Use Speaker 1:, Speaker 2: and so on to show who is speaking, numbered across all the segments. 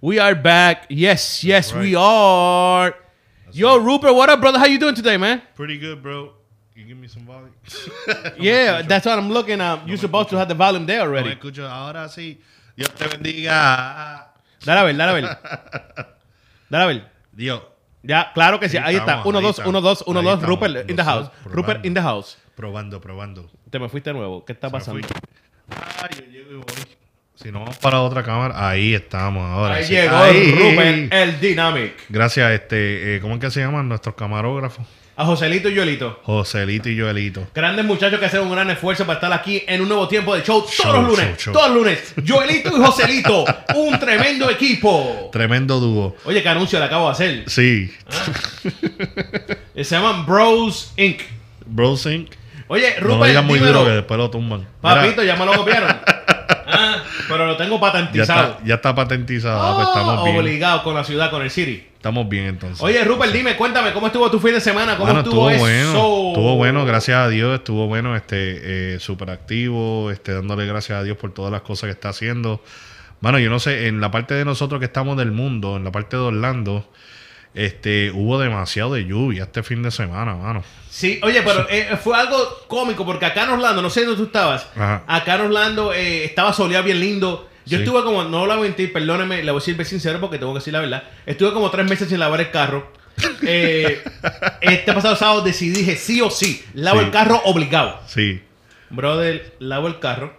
Speaker 1: We are back. Yes, yes, we are. Yo, Rupert, what up, brother? How you doing today, man?
Speaker 2: Pretty good, bro. You give me some volume.
Speaker 1: Yeah, that's what I'm looking at. You're supposed to have the volume there
Speaker 2: No
Speaker 1: already.
Speaker 2: escucho. Ahora sí. Dios te bendiga.
Speaker 1: Dale a ver, dale a ver. Dale a ver.
Speaker 2: Dios.
Speaker 1: Ya, claro que sí.
Speaker 2: Ahí
Speaker 1: Ahí está.
Speaker 2: estamos,
Speaker 1: Uno,
Speaker 2: ahí
Speaker 1: dos,
Speaker 2: estamos.
Speaker 1: uno, dos, uno,
Speaker 2: Ahí
Speaker 1: dos.
Speaker 2: estamos.
Speaker 1: Rupert in the house.
Speaker 2: dos
Speaker 1: Rupert
Speaker 2: probando.
Speaker 1: in the house.
Speaker 2: Probando, probando.
Speaker 1: Te me fuiste de nuevo. ¿Qué está
Speaker 2: Se
Speaker 1: pasando?
Speaker 2: Ah, yo llego y voy. Si no vamos para otra cámara, ahí estamos ahora.
Speaker 1: Ahí
Speaker 2: sí.
Speaker 1: llegó
Speaker 2: Ahí.
Speaker 1: Rupert, el Dynamic.
Speaker 2: Gracias, este, eh, ¿cómo es que se llaman nuestros camarógrafos?
Speaker 1: A Joselito y Yolito.
Speaker 2: Joselito y Joelito.
Speaker 1: Grandes muchachos que hacen un gran esfuerzo para estar aquí en un nuevo tiempo de show todos
Speaker 2: Show,
Speaker 1: los lunes.
Speaker 2: show, show.
Speaker 1: Todos los lunes. Joelito y Joselito. un tremendo equipo.
Speaker 2: Tremendo dúo.
Speaker 1: Oye, qué anuncio le acabo de hacer.
Speaker 2: Sí.
Speaker 1: Eh, Se llaman Bros Inc.
Speaker 2: Bro Sync.
Speaker 1: Oye,
Speaker 2: No
Speaker 1: Rupert,
Speaker 2: lo digas muy duro que después lo tumban.
Speaker 1: Papito,
Speaker 2: Mira,
Speaker 1: ya me lo copiaron. Ah, pero lo tengo
Speaker 2: ya
Speaker 1: patentizado.
Speaker 2: está, ya está patentizado. Ah, pues estamos
Speaker 1: Ah,
Speaker 2: bien.
Speaker 1: obligado con la ciudad, con el City.
Speaker 2: Estamos bien entonces.
Speaker 1: Oye, Rupert, dime, cuéntame, ¿cómo estuvo tu fin de semana? ¿Cómo
Speaker 2: Mano,
Speaker 1: estuvo, eso?
Speaker 2: bueno, estuvo bueno, gracias a Dios, estuvo bueno, este, eh, súper activo, este, dándole gracias a Dios por todas las cosas que está haciendo. Bueno, yo no sé, en la parte de nosotros que estamos del mundo, en la parte de Orlando, este, hubo demasiado de lluvia este fin de semana, mano.
Speaker 1: Sí, oye, pero eh, fue algo cómico porque acá en Orlando, no sé dónde tú estabas,
Speaker 2: Ajá.
Speaker 1: acá en Orlando eh, estaba soleado bien lindo. Yo
Speaker 2: Sí.
Speaker 1: estuve como, no lo voy a mentir, perdóneme, le voy a decir bien sincero porque tengo que decir la verdad. Estuve como tres meses sin lavar el carro. Eh, este pasado sábado decidí, dije sí o sí, lavo
Speaker 2: Sí.
Speaker 1: el carro obligado.
Speaker 2: Sí,
Speaker 1: Brother, lavo el carro.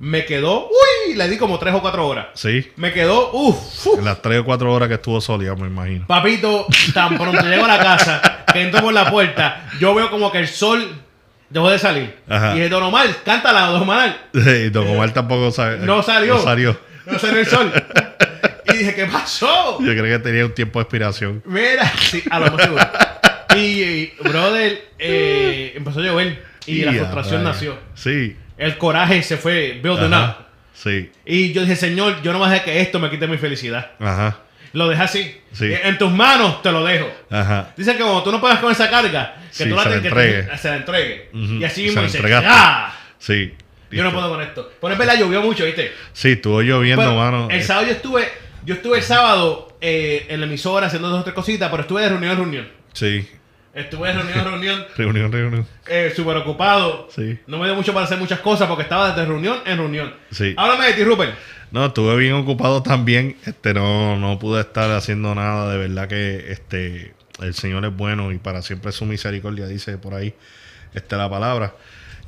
Speaker 1: Me quedó, uy, le di como tres o cuatro horas.
Speaker 2: sí.
Speaker 1: Me quedó, uff,
Speaker 2: En las 3 o 4 horas que estuvo soleado, me imagino.
Speaker 1: Papito, tan pronto llego a la casa, que entro por la puerta, yo veo como que el sol dejó de salir.
Speaker 2: Ajá.
Speaker 1: Y dije, Don Omar, cántala, Don Omar.
Speaker 2: Y Don Omar tampoco sabe.
Speaker 1: No salió.
Speaker 2: No salió.
Speaker 1: No salió el sol. Y dije, ¿qué pasó?
Speaker 2: Yo creo que tenía un tiempo de expiración.
Speaker 1: Mira, sí, a lo seguro. Y, y, brother, eh, empezó a llover y la frustración nació.
Speaker 2: Sí.
Speaker 1: El coraje se fue building
Speaker 2: Ajá.
Speaker 1: up.
Speaker 2: Sí.
Speaker 1: Y yo dije, Señor, yo no voy a dejar que esto me quite mi felicidad.
Speaker 2: Ajá.
Speaker 1: Lo dejé así.
Speaker 2: Sí.
Speaker 1: En tus manos te lo dejo.
Speaker 2: Ajá.
Speaker 1: Dicen que cuando tú no puedas con esa carga, que
Speaker 2: Sí,
Speaker 1: tú la
Speaker 2: se la
Speaker 1: tienes que
Speaker 2: entregue.
Speaker 1: tener- se la entregue. Y así mismo
Speaker 2: la
Speaker 1: dice,
Speaker 2: entregaste.
Speaker 1: ¡ah!
Speaker 2: Sí.
Speaker 1: Yo no puedo con esto. Pero es verdad, llovió mucho, ¿viste?
Speaker 2: Sí, estuvo lloviendo,
Speaker 1: Pero
Speaker 2: mano.
Speaker 1: el sábado yo estuve, yo estuve el sábado eh, en la emisora haciendo dos o tres cositas, pero estuve de reunión en reunión.
Speaker 2: Sí.
Speaker 1: Estuve de reunión en reunión,
Speaker 2: Reunión, reunión.
Speaker 1: eh, súper ocupado.
Speaker 2: Sí.
Speaker 1: No me dio mucho para hacer muchas cosas porque estaba desde reunión en reunión.
Speaker 2: Sí.
Speaker 1: Háblame de ti, Rupert.
Speaker 2: No, estuve bien ocupado también. Este, no, no pude estar haciendo nada. De verdad que este, el Señor es bueno y para siempre su misericordia, dice por ahí este, la palabra.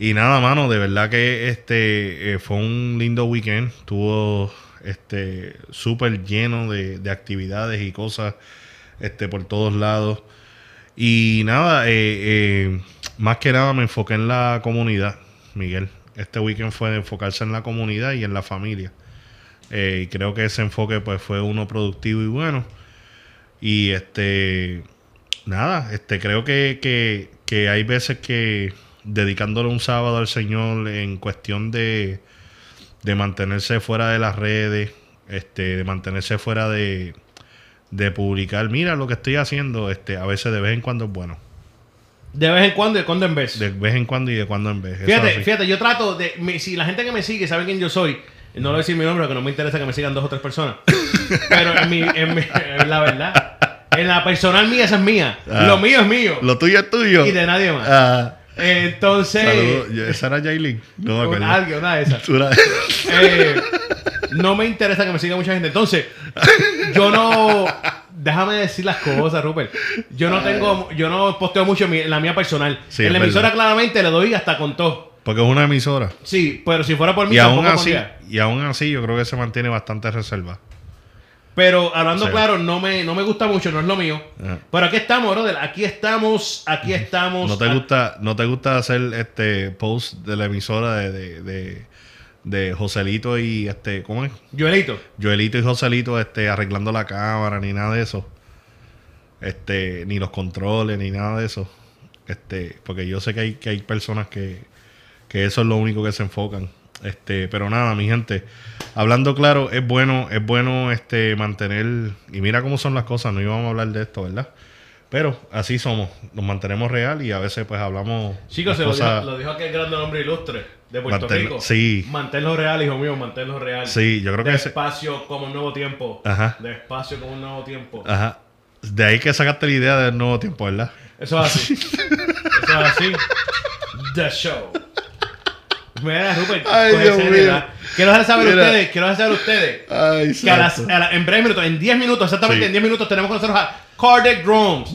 Speaker 2: Y nada, mano, de verdad que este eh, fue un lindo weekend. Estuvo este súper lleno de, de actividades y cosas este, por todos lados. Y nada, eh, eh, más que nada me enfoqué en la comunidad, Miguel. Este weekend fue de enfocarse en la comunidad y en la familia. Eh, y creo que ese enfoque pues fue uno productivo y bueno. Y este nada, este creo que, que, hay veces que dedicándole un sábado al Señor en cuestión de, de mantenerse fuera de las redes, este, de mantenerse fuera de, de publicar, mira lo que estoy haciendo, este, a veces de vez en cuando es bueno.
Speaker 1: De vez en cuando y de cuando en vez.
Speaker 2: De vez en cuando y de cuando en vez.
Speaker 1: Fíjate, fíjate, yo trato de. si la gente que me sigue sabe quién yo soy, no le voy a decir mi nombre porque no me interesa que me sigan dos o tres personas. Pero en, mi, en, mi- en la verdad, en la personal mía, esa es mía.
Speaker 2: Ah.
Speaker 1: Lo mío es mío.
Speaker 2: Lo tuyo es tuyo.
Speaker 1: Y de nadie más.
Speaker 2: Ah,
Speaker 1: Entonces.
Speaker 2: ¿Esa era Jailin? No me acuerdo.
Speaker 1: Alguien, una de esas.
Speaker 2: Tú eras-
Speaker 1: Eh, no me interesa que me siga mucha gente. Entonces, yo no. Déjame decir las cosas, Rupert. Yo no tengo. Yo no posteo mucho en, la mía personal.
Speaker 2: Sí,
Speaker 1: en la emisora, claramente, le doy hasta con todo.
Speaker 2: Porque es una emisora.
Speaker 1: Sí, pero si fuera por mí,
Speaker 2: Y aún así,
Speaker 1: pondría.
Speaker 2: y aún así yo creo que se mantiene bastante reserva.
Speaker 1: Pero hablando
Speaker 2: Sí.
Speaker 1: claro, no me, no me gusta mucho, no es lo mío. Pero aquí estamos, brother. Aquí estamos, aquí estamos.
Speaker 2: ¿No te
Speaker 1: a-
Speaker 2: gusta, no te gusta hacer este post de la emisora de, de, de, de Joselito y este, ¿cómo es?
Speaker 1: Joelito.
Speaker 2: Joelito y Joselito este, arreglando la cámara, ni nada de eso. Este, ni los controles, ni nada de eso. Este, porque yo sé que hay, que hay personas que, que eso es lo único que se enfocan. Este, pero nada, mi gente, hablando claro, es bueno, es bueno este mantener, y mira cómo son las cosas, no íbamos a hablar de esto, ¿verdad? Pero así somos, nos mantenemos real y a veces pues hablamos
Speaker 1: Chicos, se lo
Speaker 2: cosas-
Speaker 1: dijo, lo dijo aquel grande hombre ilustre de Puerto Rico.
Speaker 2: sí.
Speaker 1: Manténlo real, hijo mío, manténlo real.
Speaker 2: Sí, yo creo que ese-
Speaker 1: Despacio como un nuevo tiempo.
Speaker 2: Ajá.
Speaker 1: Despacio como un nuevo tiempo.
Speaker 2: Ajá. De ahí que sacaste la idea del nuevo tiempo, ¿verdad?
Speaker 1: Eso es así. Eso es así. The show. Mira, Rupert,
Speaker 2: Ay, Dios mío.
Speaker 1: Quiero dejar saber
Speaker 2: Mira.
Speaker 1: ustedes, quiero dejar saber ustedes
Speaker 2: Ay,
Speaker 1: que a las, a la- en breves minutos, en 10 minutos, exactamente
Speaker 2: Sí.
Speaker 1: en 10 minutos, tenemos con nosotros a Kardec Drums.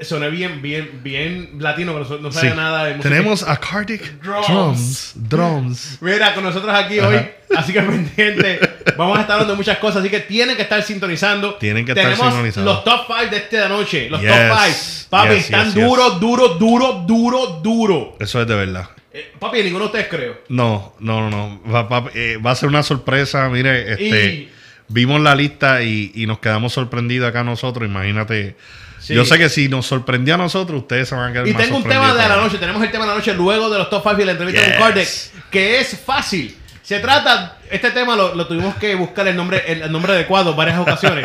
Speaker 1: Soné bien, bien, bien latino, pero no sabía
Speaker 2: Sí.
Speaker 1: nada de música.
Speaker 2: Tenemos a Cardiac
Speaker 1: Drums.
Speaker 2: Drums. Drums.
Speaker 1: Mira, con nosotros aquí
Speaker 2: Ajá.
Speaker 1: hoy, así que pendiente. Vamos a estar hablando de muchas cosas, así que tienen que estar sintonizando.
Speaker 2: Tienen que estar
Speaker 1: Tenemos
Speaker 2: sintonizados.
Speaker 1: los top 5 de esta noche. Los
Speaker 2: Yes.
Speaker 1: top 5. Papi,
Speaker 2: Yes,
Speaker 1: están
Speaker 2: yes, yes.
Speaker 1: duros, duros, duros, duros, duros.
Speaker 2: Eso es de verdad.
Speaker 1: Eh, papi, ninguno de ustedes creo.
Speaker 2: No, no, no. Va, va- eh, va a ser una sorpresa. Mire, este,
Speaker 1: Y-
Speaker 2: vimos la lista y, y nos quedamos sorprendidos acá nosotros. Imagínate.
Speaker 1: Sí.
Speaker 2: Yo sé que si nos sorprendió a nosotros, ustedes se van a quedar
Speaker 1: Y
Speaker 2: más
Speaker 1: tengo un tema de la noche. Tenemos el tema de la noche luego de los top 5 y la entrevista
Speaker 2: Yes.
Speaker 1: con Kardec, que es fácil. Se trata, este tema lo, lo tuvimos que buscar el nombre, el, el nombre adecuado varias ocasiones.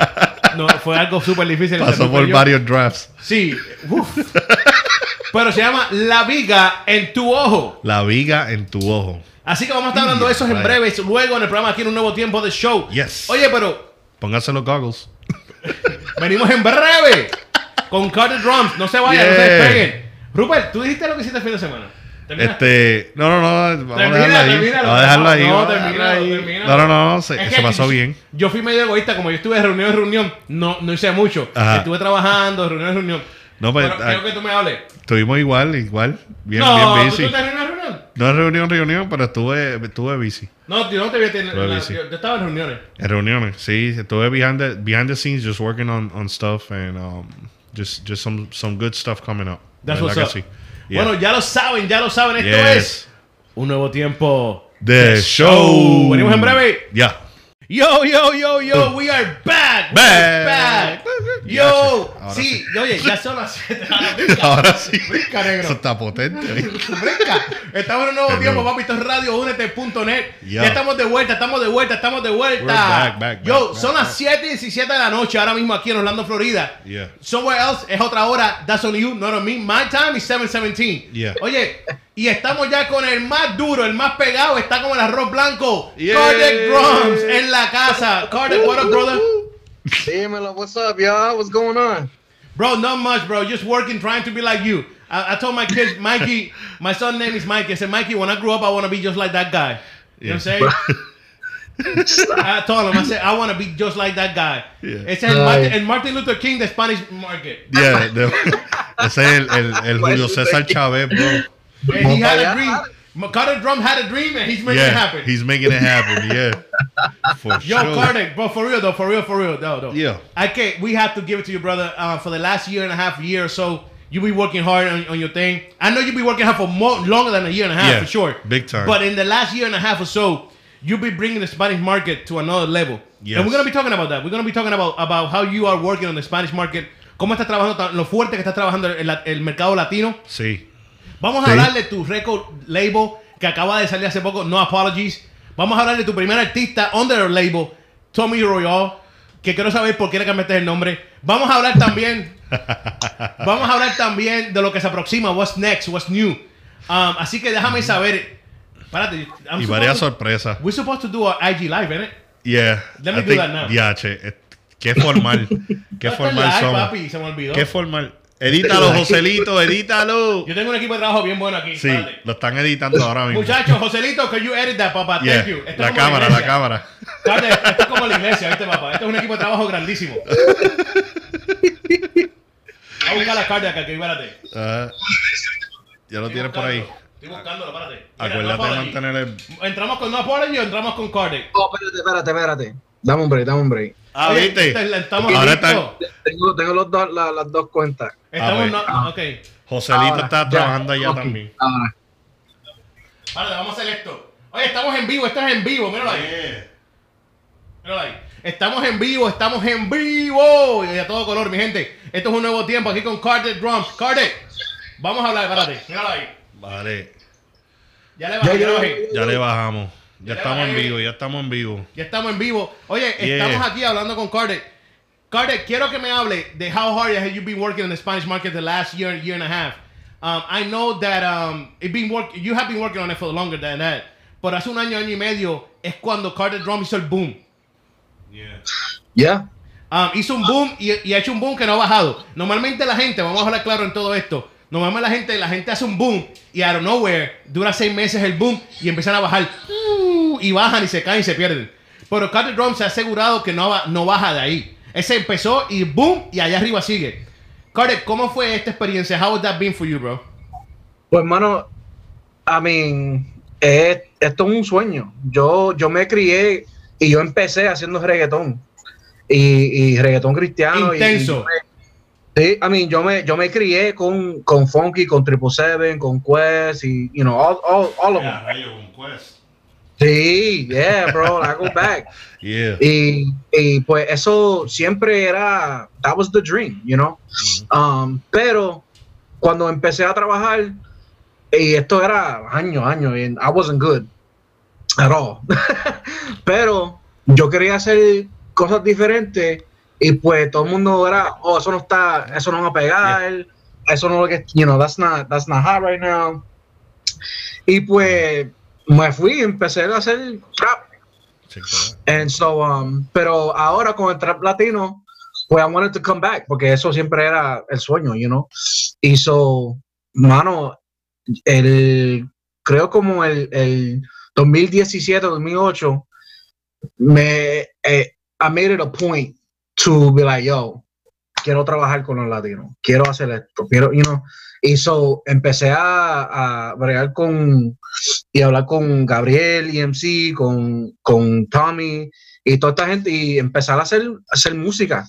Speaker 1: No, fue algo súper difícil.
Speaker 2: Pasó por varios drafts.
Speaker 1: Sí. uf. Pero se llama La Viga en tu ojo.
Speaker 2: La viga en tu ojo.
Speaker 1: Así que vamos a estar hablando de eso en
Speaker 2: Right.
Speaker 1: breves. Luego en el programa aquí en un nuevo tiempo de show.
Speaker 2: Yes.
Speaker 1: Oye, pero
Speaker 2: Pónganse los goggles.
Speaker 1: venimos en breve con Carter Drums. No se vayan, no se despeguen. Rupert, tú dijiste lo que hiciste el fin de semana. ¿Terminaste?
Speaker 2: Este, no, no, no, vamos a
Speaker 1: Termina,
Speaker 2: dejarlo ahí.
Speaker 1: termínalo.
Speaker 2: Vamos a dejarlo ahí.
Speaker 1: No,
Speaker 2: vamos a
Speaker 1: termínalo,
Speaker 2: dejarlo ahí.
Speaker 1: termínalo.
Speaker 2: No, no, no, se,
Speaker 1: Es
Speaker 2: se
Speaker 1: que
Speaker 2: pasó bien.
Speaker 1: Yo fui medio egoísta, como yo estuve de reunión en reunión, no, no hice mucho.
Speaker 2: Ajá.
Speaker 1: Estuve trabajando, de reunión en reunión.
Speaker 2: No, pues,
Speaker 1: Pero
Speaker 2: ah,
Speaker 1: quiero que tú me hables.
Speaker 2: Estuvimos igual, igual. Bien,
Speaker 1: no,
Speaker 2: bien
Speaker 1: ¿tú
Speaker 2: busy.
Speaker 1: en reunión en reunión?
Speaker 2: No es reunión, reunión, pero estuve, estuve busy.
Speaker 1: No, yo no te vi. en- la- yo, yo estaba en reuniones.
Speaker 2: En reuniones, sí. Estuve behind the, behind the scenes, just working on, on stuff and um, just, just some, some good stuff coming up.
Speaker 1: That's
Speaker 2: ¿Verdad
Speaker 1: what's up.
Speaker 2: sí? Yeah.
Speaker 1: Bueno, ya lo saben, ya lo saben. Esto
Speaker 2: Yes.
Speaker 1: es un nuevo tiempo
Speaker 2: The show.
Speaker 1: Venimos en breve.
Speaker 2: Ya.
Speaker 1: Yo, yo, yo, yo, we are back. We are
Speaker 2: Back.
Speaker 1: back. Yo,
Speaker 2: Ahora
Speaker 1: sí,
Speaker 2: sí.
Speaker 1: oye, ya son las 7
Speaker 2: Ahora sí.
Speaker 1: Brinca, negro.
Speaker 2: Eso está potente.
Speaker 1: Brinca. Estamos en un nuevo
Speaker 2: Hello.
Speaker 1: tiempo, papi. Esto es Radio Únete.net. Ya estamos de vuelta, estamos de vuelta, estamos de vuelta.
Speaker 2: We're back, back,
Speaker 1: Yo,
Speaker 2: back,
Speaker 1: son
Speaker 2: back,
Speaker 1: las 7 y 17 de la noche ahora mismo aquí en Orlando, Florida.
Speaker 2: Yeah.
Speaker 1: Somewhere else es otra hora. That's on you, not on me. My time is 717.
Speaker 2: Yeah.
Speaker 1: Oye, y estamos ya con el más duro, el más pegado. Está como el arroz blanco.
Speaker 2: Yeah.
Speaker 1: Drums en la casa. Kardec, what up, brother?
Speaker 3: Dímelo, what's up, y'all? What's going on?
Speaker 1: Bro, not much, bro. Just working, trying to be like you. I, I told my kids, Mikey, my son name is Mikey. I said, Mikey, when I grow up, I want to be just like that guy. You know what I'm saying? I told him, I said, I want to be just like that guy.
Speaker 2: Yeah.
Speaker 1: Ese es el Martin, el Martin Luther King de Spanish market.
Speaker 2: Yeah, ese es el, el, el Julio César Chávez, bro.
Speaker 1: And he had a dream. Carter Drum had a dream and he's making it happen.
Speaker 2: he's making it happen. Yeah, for sure.
Speaker 1: Yo,
Speaker 2: sure.
Speaker 1: Carter, bro, for real though, for real, for real, though, no.
Speaker 2: Yeah.
Speaker 1: I can't. We have to give it to you, brother. Uh, for the last year and a half, year or so, you be working hard on, on your thing. I know you be working hard for more longer than a year and a half
Speaker 2: Yeah,
Speaker 1: for sure.
Speaker 2: big time.
Speaker 1: But in the last year and a half or so, you be bringing the Spanish market to another level.
Speaker 2: Yes.
Speaker 1: And we're gonna be talking about that. We're gonna be talking about about how you are working on the Spanish market. Cómo estás trabajando, tan- lo fuerte que estás trabajando el, el mercado latino.
Speaker 2: Sí.
Speaker 1: Vamos a
Speaker 2: Sí.
Speaker 1: hablar de tu record label que acaba de salir hace poco, No Apologies. Vamos a hablar de tu primer artista under the label, Tommy Royal, que quiero saber por qué le cambiaste el nombre. Vamos a hablar también, vamos a hablar también de lo que se aproxima, what's next, what's new. Um, así que déjame saber. Espérate, I'm
Speaker 2: Y varias sorpresas.
Speaker 1: We're supposed to do our IG live, innit?
Speaker 2: Yeah.
Speaker 1: Let me
Speaker 2: I
Speaker 1: do
Speaker 2: think-
Speaker 1: that now.
Speaker 2: Diache, eh, qué formal. Qué formal somos.
Speaker 1: papi, se me olvidó.
Speaker 2: Qué formal. Edítalo, Joselito, edítalo.
Speaker 1: Yo tengo un equipo de trabajo bien bueno aquí.
Speaker 2: Sí, lo están editando ahora mismo.
Speaker 1: Muchachos, Joselito, can you edit that, papá?
Speaker 2: Yeah,
Speaker 1: Thank you. Esto
Speaker 2: La cámara, la cámara.
Speaker 1: Espérate, esto es como la iglesia, ¿viste, papá? Esto es un equipo de trabajo grandísimo. A buscar la carta acá, que espérate.
Speaker 2: Ah, ya lo tienes por ahí.
Speaker 1: Estoy buscándolo, espérate. Mira,
Speaker 2: Acuérdate
Speaker 1: no
Speaker 2: de mantener el.
Speaker 1: ¿Entramos con No Apology o entramos con Cardic?
Speaker 3: Oh, espérate, espérate, espérate. Dame un break, dame un break.
Speaker 2: Ah,
Speaker 1: Oye,
Speaker 2: ¿viste?
Speaker 1: esta es la- Estamos
Speaker 2: Ahora está-
Speaker 3: Tengo, tengo los dos, la- las dos cuentas.
Speaker 1: Estamos,
Speaker 2: ver.
Speaker 1: no, ok.
Speaker 2: Joselito
Speaker 3: Ahora,
Speaker 2: está
Speaker 3: ya,
Speaker 2: trabajando allá también.
Speaker 3: Ahora.
Speaker 1: Vale, vamos a hacer esto. Oye, estamos en vivo, esto es en vivo, míralo ahí. Míralo ahí. Estamos en vivo, estamos en vivo. Y a todo color, mi gente. Esto es un nuevo tiempo aquí con Cardet Drums. Cardet, vamos a hablar, espérate. Míralo ahí.
Speaker 2: Vale,
Speaker 1: Ya le bajé,
Speaker 3: Ya,
Speaker 1: ya le
Speaker 2: bajamos. Ya estamos en vivo, ya estamos en vivo.
Speaker 1: Ya estamos en vivo. Oye,
Speaker 2: Yeah.
Speaker 1: estamos aquí hablando con Cardet. Cardet, quiero que me hable de how hard have you been working in the Spanish market the last year, year and a half. Um, I know that um, it been work, you have been working on it for longer than that. Pero hace un año, año y medio es cuando Cardet Drum hizo el boom.
Speaker 3: Yeah.
Speaker 1: Um, hizo un boom y, y ha hecho un boom que no ha bajado. Normalmente la gente, vamos a hablar claro en todo esto. Normalmente la gente, la gente hace un boom y out of nowhere dura seis meses el boom y empiezan a bajar Y bajan y se caen y se pierden. Pero Carter Drum se ha asegurado que no, va- no baja de ahí. Ese empezó y boom y allá arriba sigue. Carter, ¿cómo fue esta experiencia? How has that been for you, bro?
Speaker 3: Pues, mano, I mean, es- esto es un sueño. Yo, yo me crié y yo empecé haciendo reggaetón. Y, y reggaetón cristiano.
Speaker 1: Intenso.
Speaker 3: y yo me- sí, I mean, yo me, yo me crié con, con Funky, con Triple Seven, con Quest y, you know, all, all, all of them. Sí, yeah, bro, I go back.
Speaker 2: Yeah.
Speaker 3: Y, y pues eso siempre era, that was the dream, you know. Um, pero cuando empecé a trabajar, y esto era años, años, and I wasn't good at all. pero yo quería hacer cosas diferentes y pues todo el mundo era, oh, eso no está, eso no va a pegar, eso no lo que, you know, that's not, that's not hot right now. Y pues me fui y empecé a hacer trap.
Speaker 2: Sí, claro.
Speaker 3: And so, um, pero ahora con el trap latino, pues I wanted to come back, porque eso siempre era el sueño, you know. Y so, mano, el, creo como el, el 2017, 2008, me, eh, I made it a point to be like, yo, quiero trabajar con los latinos, quiero hacer esto, quiero, you know. Y so, empecé a, a bregar con, y hablar con Gabriel, EMC, con, con Tommy y toda esta gente y empezar a hacer, hacer música.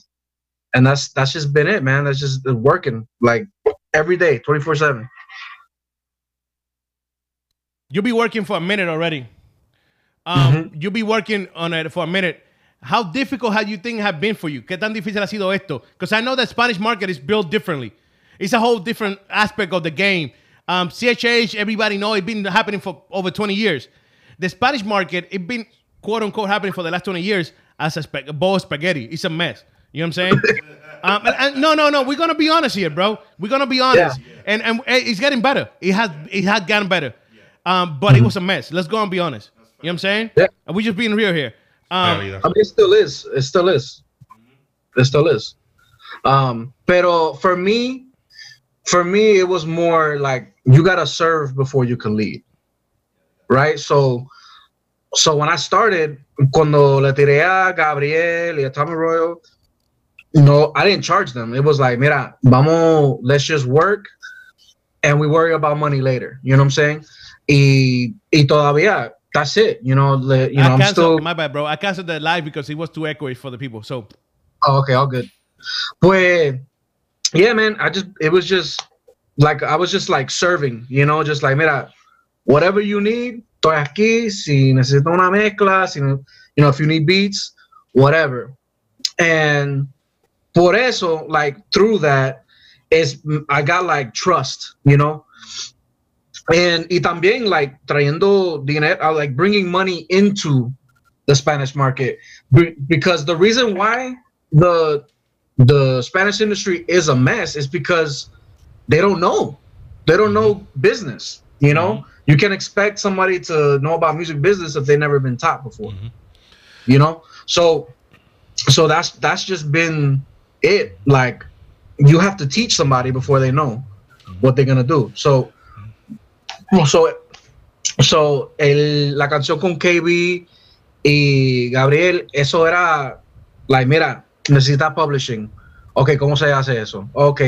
Speaker 3: And that's, that's just been it, man. That's just working like every day, 24 7.
Speaker 1: You'll be working for a minute already. Um, You'll be working on it for a minute. How difficult have you think have been for you? ¿Qué tan difícil ha sido esto? Because I know the Spanish market is built differently. It's a whole different aspect of the game. Um, CHH, everybody know it's been happening for over 20 years. The Spanish market, it's been quote unquote happening for the last 20 years as a, spa- a bowl of spaghetti. It's a mess. You know what I'm saying? um, and- and no, no, no. We're gonna be honest here, bro. We're gonna be honest. And and it's getting better. It has it has gotten better. Um, but it was a mess. Let's go and be honest. You know what I'm saying?
Speaker 3: Yeah.
Speaker 1: And we just being real here. Um,
Speaker 3: I mean, it still is. It still is. It still is. Um, pero for me, for me, it was more like you gotta serve before you can lead, right? So, so when I started, cuando le tiré a Gabriel y a Tommy Royal, no, I didn't charge them. It was like, mira, vamos, let's just work, and we worry about money later. You know what I'm saying? Y, y todavía, that's it. You know, le, you know,
Speaker 1: I
Speaker 3: I'm
Speaker 1: canceled,
Speaker 3: still.
Speaker 1: my bad, bro. I canceled the live because it was too echoey for the people. So
Speaker 3: Oh, okay, all good. Pues, yeah, man. I just it was just like I was just like serving, you know, just like mira, whatever you need, estoy aquí. Si necesito una mezcla, si you know, if you need beats, whatever. And por eso, like through that, is I got like trust, you know. And y también like trayendo dinero, uh, like bringing money into the Spanish market because the reason why the the Spanish industry is a mess is because they don't know. They don't know business. You know, mm-hmm. you can expect somebody to know about music business if they've never been taught before. Mm-hmm. You know, so so that's that's just been it. Like you have to teach somebody before they know what they're gonna do. So so so el, la canción con KB y Gabriel, eso era like, mira, necesitas publishing. Ok, ¿cómo se hace eso? Ok,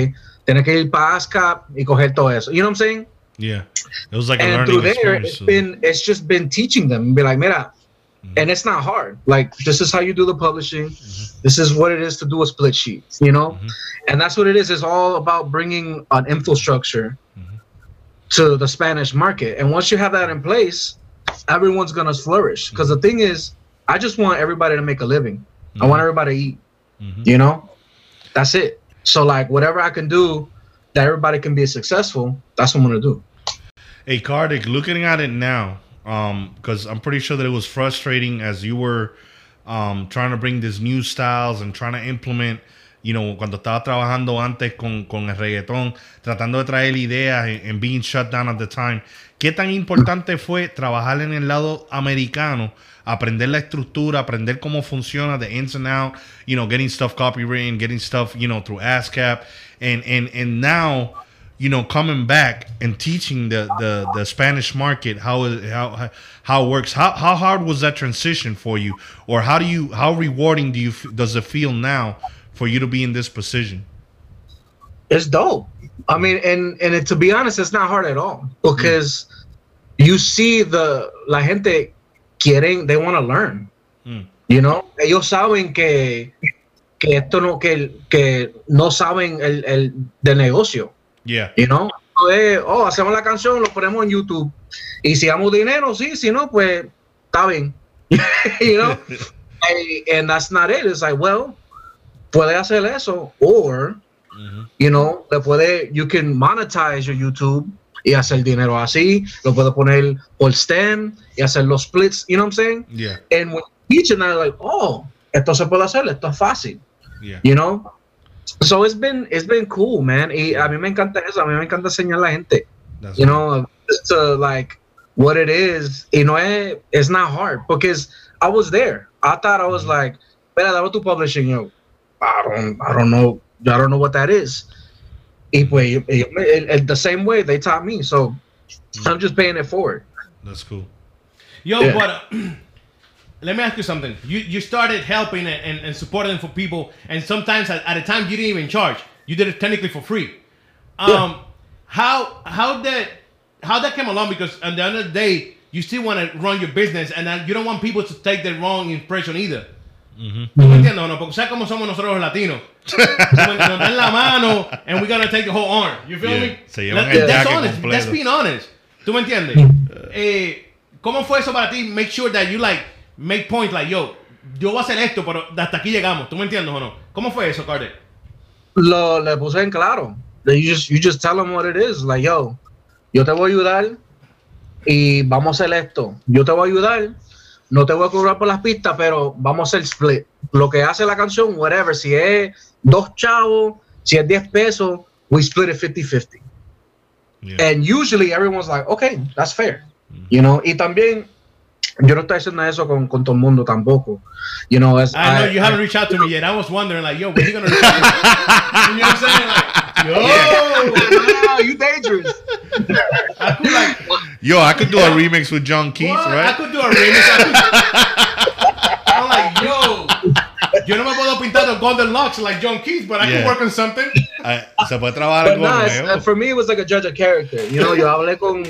Speaker 3: tienes que ir para ASCAP y coger todo eso. You know what I'm saying?
Speaker 2: Yeah. It was like a
Speaker 3: and through there, it's been, it's just been teaching them. Be like, mira, mm-hmm. and it's not hard. Like, this is how you do the publishing. Mm-hmm. This is what it is to do a split sheet, you know? Mm-hmm. And that's what it is. It's all about bringing an infrastructure to the Spanish market. And once you have that in place, everyone's gonna flourish. Because the thing is, I just want everybody to make a living. I want everybody to eat. You know, that's it. So like whatever I can do that everybody can be successful, that's what I'm gonna do.
Speaker 2: Hey, Kardik, looking at it now, um, because I'm pretty sure that it was frustrating as you were um, trying to bring these new styles and trying to implement, you know, cuando estaba trabajando antes con, con el reggaetón, tratando de traer ideas and, and being shut down at the time. ¿Qué tan importante fue trabajar en el lado americano, aprender la estructura, aprender cómo funciona, the ins and out, you know, getting stuff copywritten, getting stuff, you know, through ASCAP, and and and now you know, coming back and teaching the the, the Spanish market how how how it works. How how hard was that transition for you, or how do you how rewarding do you does it feel now for you to be in this position?
Speaker 3: It's dope. I mean, and and it, to be honest, it's not hard at all because you see the la gente quieren they want to learn.
Speaker 2: Mm.
Speaker 3: You know, ellos saben que que esto no que que no saben el, el del negocio.
Speaker 2: Yeah,
Speaker 3: You know, oh, hacemos la canción, lo ponemos en YouTube y si damos dinero, sí, si no, pues está bien. you know, and, and that's not it. It's like, well, puede hacer eso, or you know, le puede, you can monetize your YouTube y hacer dinero así, lo puede poner por stem y hacer los splits, you know what I'm saying?
Speaker 2: yeah,
Speaker 3: And when you teach they're like, oh, esto se puede hacer, esto es fácil,
Speaker 2: yeah.
Speaker 3: you know? So it's been, it's been cool, man. Y a mí me encanta eso, a mí me encanta enseñar a la gente,
Speaker 2: That's
Speaker 3: you know, just to like what it is. Y no es, it's not hard because I was there. I thought I was like, mira, dame tu publishing, yo. I don't, I don't know, I don't know what that is. Y pues, yo- yo- el- el- the same way they taught me, so I'm just paying it forward.
Speaker 2: that's cool.
Speaker 1: Yo,
Speaker 3: Yeah.
Speaker 1: but uh, let me ask you something. You you started helping and, and, and supporting for people, and sometimes at, at a time you didn't even charge. You did it technically for free. Um,
Speaker 3: Yeah.
Speaker 1: how how that how that came along? Because at the end of the day, you still want to run your business, and uh, you don't want people to take the wrong impression either. ¿Tú me entiendes o no? Porque sabes cómo somos nosotros los latinos. Como Nos dan la mano and we're gonna take the whole arm. You feel
Speaker 2: Yeah.
Speaker 1: me?
Speaker 2: Se llevan
Speaker 1: That-
Speaker 2: el
Speaker 1: that's honest.
Speaker 2: completo.
Speaker 1: That's being honest. ¿Tú me entiendes? Eh, ¿Cómo fue eso para ti? Make sure that you like make points like yo, yo voy a hacer esto, pero hasta aquí llegamos. ¿Tú me entiendes o no? ¿Cómo fue eso, Carter?
Speaker 3: Lo le puse en claro. You just, you just tell them what it is. Like, yo, yo te voy a ayudar y vamos a hacer esto. Yo te voy a ayudar. No te voy a cobrar por las pistas, pero vamos a hacer split. Lo que hace la canción, whatever. Si es dos chavos, si es 10 pesos, we split it 50-50.
Speaker 2: Yeah.
Speaker 3: And usually everyone's like, okay, that's fair. You know, y también yo no estoy haciendo eso con, con todo el mundo tampoco. You know, as
Speaker 1: I know
Speaker 3: I-
Speaker 1: you haven't reached out to me yet. I was wondering like, yo, when you gonna reach out? You know what I'm saying? Like, yo,
Speaker 3: you dangerous.
Speaker 1: I could like,
Speaker 2: Yo, I could do a remix with John Keith,
Speaker 1: what? I could do a remix. I could- I'm like, yo, yo no me puedo pintar the golden locks like John Keith, but I
Speaker 2: Yeah.
Speaker 1: can work on something.
Speaker 2: Se puede trabajar algo
Speaker 3: no,
Speaker 2: nuevo.
Speaker 3: uh, for me, it was like a judge of character. You know, yo hablé con,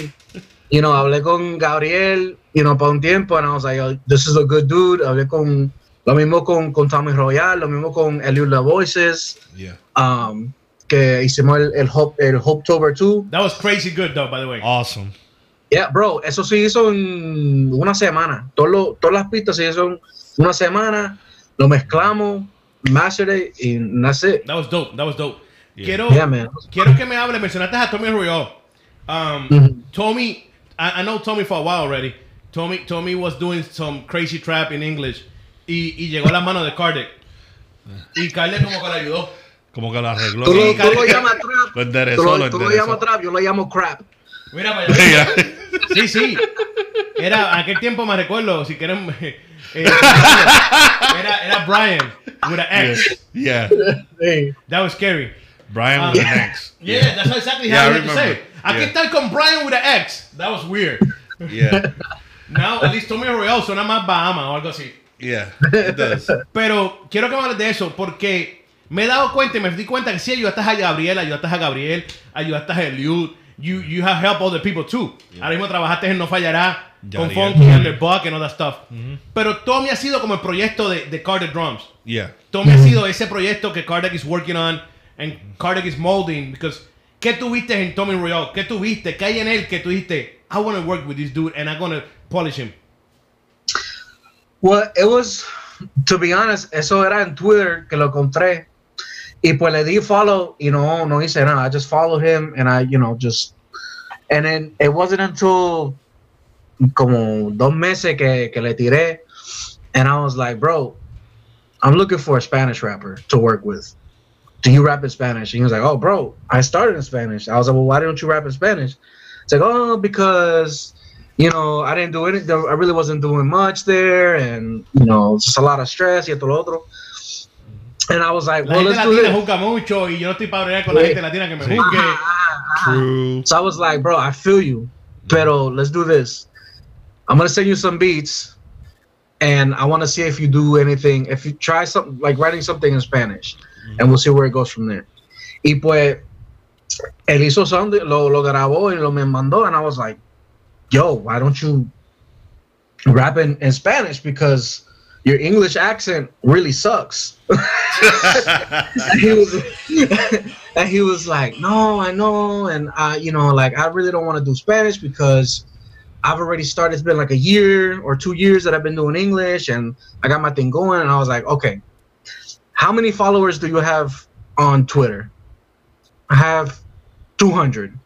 Speaker 3: you know, hablé con Gabriel, you know, para un tiempo, and I was like, oh, this is a good dude. Hablé con, lo mismo con, con Tommy Royal, lo mismo con Eliud La Voices,
Speaker 2: Yeah.
Speaker 3: um, que hicimos el, el, Hope, el Hopetober 2.
Speaker 1: That was crazy good though, by the way.
Speaker 2: Awesome.
Speaker 3: Yeah, bro, eso se hizo en una semana. Todo lo- todas las pistas se hizo en una semana, lo mezclamos, mastered it, y that's it.
Speaker 1: That was dope. That was dope.
Speaker 2: Yeah.
Speaker 1: Quiero,
Speaker 3: Yeah, man.
Speaker 1: quiero que me hable. Mencionaste a Tommy Royal. Um,
Speaker 3: Mhm.
Speaker 1: Tommy, I, I know Tommy for a while already. Tommy, Tommy was doing some crazy trap in English. Y, y llegó a la mano de Kardec. Y Kardec como que le ayudó.
Speaker 2: Como que lo arregló.
Speaker 3: Tú lo,
Speaker 1: Sí,
Speaker 3: tú lo llamas trap.
Speaker 2: Lo enderezó,
Speaker 3: Tú
Speaker 2: lo
Speaker 3: lo, tú lo llamas trap, yo lo llamo crap.
Speaker 1: Mira para allá.
Speaker 2: Yeah.
Speaker 1: Sí, sí. Era, aquel tiempo me recuerdo, si quieren. eh, era, era Brian with an X.
Speaker 2: Yeah.
Speaker 3: Hey.
Speaker 1: That was scary.
Speaker 2: Brian
Speaker 1: Um,
Speaker 2: with an X.
Speaker 1: Yeah, that's exactly
Speaker 2: Yeah,
Speaker 1: how
Speaker 2: I
Speaker 1: you had to say.
Speaker 2: remember.
Speaker 1: Aquí
Speaker 2: Yeah.
Speaker 1: está con Brian with an X. That was weird.
Speaker 2: Yeah.
Speaker 1: Now, at least Tommy Royal suena más Bahama o algo así.
Speaker 2: Yeah. It does.
Speaker 1: Pero quiero que me hables de eso porque me he dado cuenta y me di cuenta que sí ayudaste a Gabriel, ayudaste a Gabriel, ayudaste a Eliud. You, you have helped other people too. Ahora mismo trabajaste en No Fallará con. Funky and the Buck and all that stuff. Pero Tommy ha sido como el proyecto de, de Carter Drums.
Speaker 2: Yeah.
Speaker 1: Tommy ha sido ese proyecto que Kardec is working on and Kardec is molding because ¿qué tuviste en Tommy Royal? ¿Qué tuviste? ¿Qué hay en él que tú dijiste I want to work with this dude and I'm going to polish him?
Speaker 3: Well, it was, to be honest, eso era en Twitter que lo encontré. Y pues le di follow y no, no hice nada. I just followed him and I, you know, just. And then it wasn't until como dos meses que, que le tiré. And I was like, bro, I'm looking for a Spanish rapper to work with. Do you rap in Spanish? And he was like, oh, bro, I started in Spanish. I was like, well, why don't you rap in Spanish? It's like, oh, because you know, I didn't do anything. I really wasn't doing much there, and you know, just a lot of stress y esto lo otro. And I was like,
Speaker 1: La
Speaker 3: well,
Speaker 1: gente
Speaker 3: let's do
Speaker 1: latina
Speaker 3: this.
Speaker 1: juzga mucho y yo no estoy para con la gente latina que me juzgue.
Speaker 3: Ah, ah, ah.
Speaker 2: True.
Speaker 3: So I was like, bro, I feel you, pero let's do this. I'm gonna send you some beats, and I want to see if you do anything. If you try something like writing something in Spanish, and we'll see where it goes from there. Y pues, él hizo sound, lo, lo grabó y lo me mandó, and I was like, yo, why don't you rap in, in Spanish because your English accent really sucks. and he was and he was like, "No, I know, and I, you know, like I really don't want to do Spanish because I've already started. It's been like a year or two years that I've been doing English, and I got my thing going." And I was like, "Okay, how many followers do you have on Twitter?" I have 200.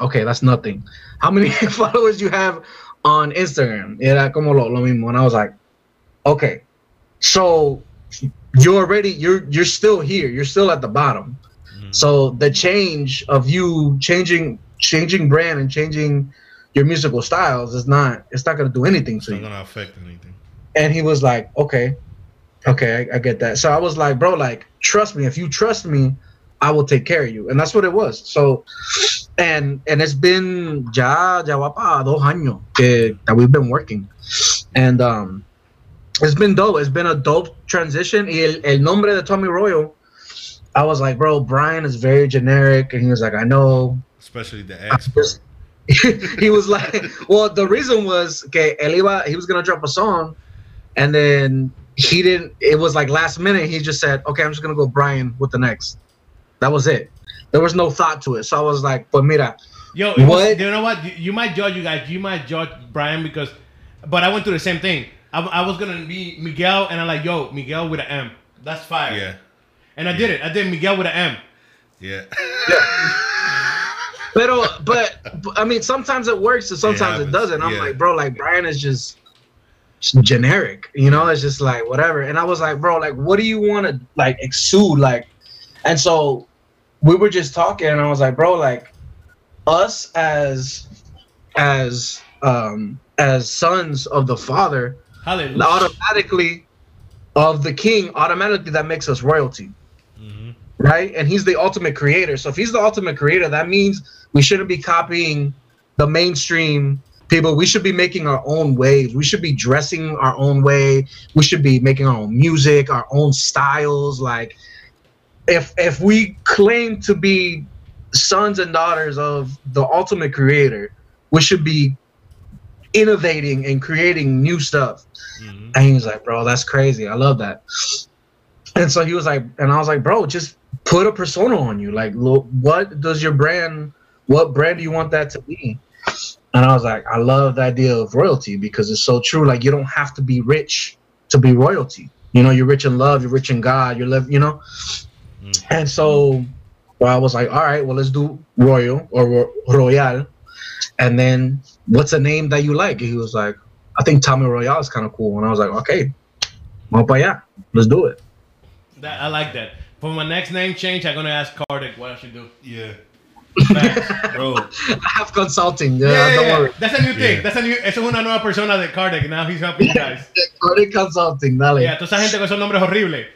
Speaker 3: Okay, that's nothing. How many followers you have on Instagram? Era como lo, lo mismo. And I was like, okay, so you're already you're you're still here. You're still at the bottom. So the change of you changing changing brand and changing your musical styles is not it's not gonna do anything
Speaker 2: It's
Speaker 3: to
Speaker 2: not
Speaker 3: you.
Speaker 2: gonna affect anything.
Speaker 3: And he was like, okay, okay, I, I get that. So I was like, bro, like trust me. If you trust me, I will take care of you. And that's what it was. So and and it's been ya ya va pa dos años que, that we've been working. And um it's been dope. It's been a dope transition. Y el, el nombre de Tommy Royal, I was like, bro, Brian is very generic. And he was like, I know.
Speaker 2: Especially the expert.
Speaker 3: he was like, well, the reason was okay. él iba, he was gonna drop a song, and then he didn't. It was like last minute. He just said, okay, I'm just gonna go Brian with the next. That was it. There was no thought to it. So I was like, but mira,
Speaker 1: Yo, it was- you know what? You, you might judge you guys. You might judge Brian because, but I went through the same thing. I, I was gonna be Miguel, and I'm like, yo, Miguel with an M. That's fire.
Speaker 2: Yeah.
Speaker 1: And I did it. I did Miguel with an M.
Speaker 2: Yeah.
Speaker 3: Pero, but, but I mean, sometimes it works and sometimes it
Speaker 2: happens,
Speaker 3: doesn't. I'm
Speaker 2: yeah.
Speaker 3: like, bro, like Brian is just, just generic, you know? It's just like whatever. And I was like, bro, like, what do you want to like exude, like? And so we were just talking, and I was like, bro, like, us as, as, um, as sons of the Father,
Speaker 1: Hallelujah.
Speaker 3: automatically, of the King, automatically that makes us royalty
Speaker 2: Mhm.
Speaker 3: right? And he's the ultimate creator. So if he's the ultimate creator, that means we shouldn't be copying the mainstream people. We should be making our own waves. We should be dressing our own way. We should be making our own music, our own styles. Like if if we claim to be sons and daughters of the ultimate creator, we should be innovating and creating new stuff.
Speaker 2: Mhm.
Speaker 3: And he was like, bro, that's crazy. I love that. And so he was like, and I was like, bro, just put a persona on you. Like, look, what does your brand, what brand do you want that to be? And I was like, I love the idea of royalty because it's so true. Like, you don't have to be rich to be royalty. You know, you're rich in love, you're rich in God, you're live, you know.
Speaker 2: Mm.
Speaker 3: And so, well, I was like, all right, well, let's do royal or ro- royal. And then, what's a name that you like? He was like, I think Tommy Royale is kind of cool. And I was like, okay, vamos para allá. Let's do it.
Speaker 1: That, I like that. For my next name change, I'm gonna ask Kardec what I should do.
Speaker 2: Yeah.
Speaker 1: Facts.
Speaker 2: Bro.
Speaker 3: I have consulting. Yeah,
Speaker 1: Yeah, yeah,
Speaker 3: don't
Speaker 1: yeah.
Speaker 3: worry.
Speaker 1: That's a new thing.
Speaker 2: Yeah.
Speaker 1: That's a new. Eso es una nueva persona de Kardec. Now he's helping you guys.
Speaker 3: Credit consulting, dale.
Speaker 1: Yeah, toda esa gente con esos nombres horribles.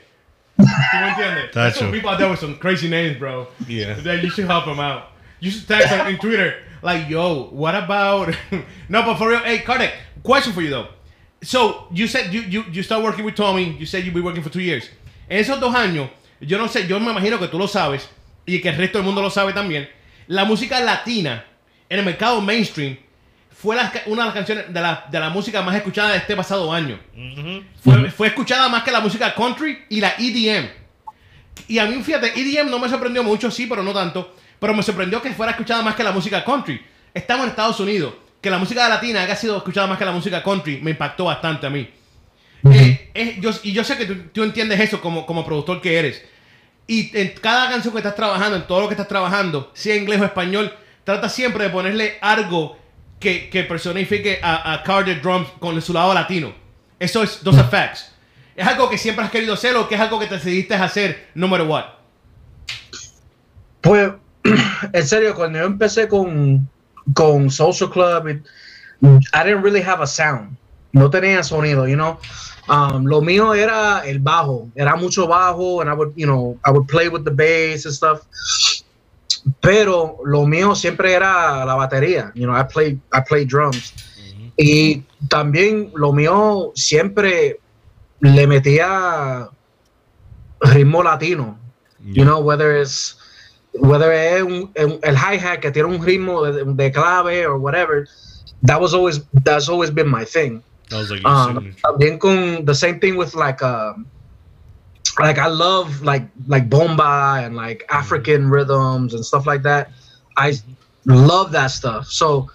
Speaker 1: ¿Tú me entiendes? There's some
Speaker 2: Tacho.
Speaker 1: people out there with some crazy names, bro.
Speaker 2: Yeah.
Speaker 1: That you should help them out. You should tag them in Twitter. Like, yo, what about? no, but for real, hey, Kardec, question for you though. So you said you you you start working with Tommy. You said you've been working for two years. En esos dos años, yo no sé, yo me imagino que tú lo sabes y que el resto del mundo lo sabe también. La música latina en el mercado mainstream fue la- una de las canciones de la, de la música más escuchada de este pasado año.
Speaker 2: Mhm.
Speaker 1: Fue, fue escuchada más que la música country y la EDM. Y a mí, fíjate, EDM no me sorprendió mucho, sí, pero no tanto. Pero me sorprendió que fuera escuchada más que la música country. Estamos en Estados Unidos. que la música latina haya sido escuchada más que la música country me impactó bastante a mí. Eh, yo- y yo sé que tú, tú entiendes eso como, como productor que eres. Y en cada canción que estás trabajando, en todo lo que estás trabajando, sea inglés o español, trata siempre de ponerle algo que, que personifique a, a Carter Drums con su lado latino. Eso es, are facts. ¿Es algo que siempre has querido hacer o que es algo que te decidiste hacer no matter what?
Speaker 3: Pues, en serio, cuando yo empecé con, con Social Club, it- I didn't really have a sound. No tenía sonido, you know. Um, lo mío era el bajo. Era mucho bajo, and I would, you know, I would play with the bass and stuff. Pero lo mío siempre era la batería. You know, I play, I play drums. Y también lo mío siempre le metía ritmo latino. You know, whether it's whether es un, el hi-hat que tiene un ritmo de, de clave or whatever, that was always that's always been my thing.
Speaker 2: That was like
Speaker 3: Um, también con the same thing with like um like I love like like bomba and like African rhythms and stuff like that. I love that stuff. So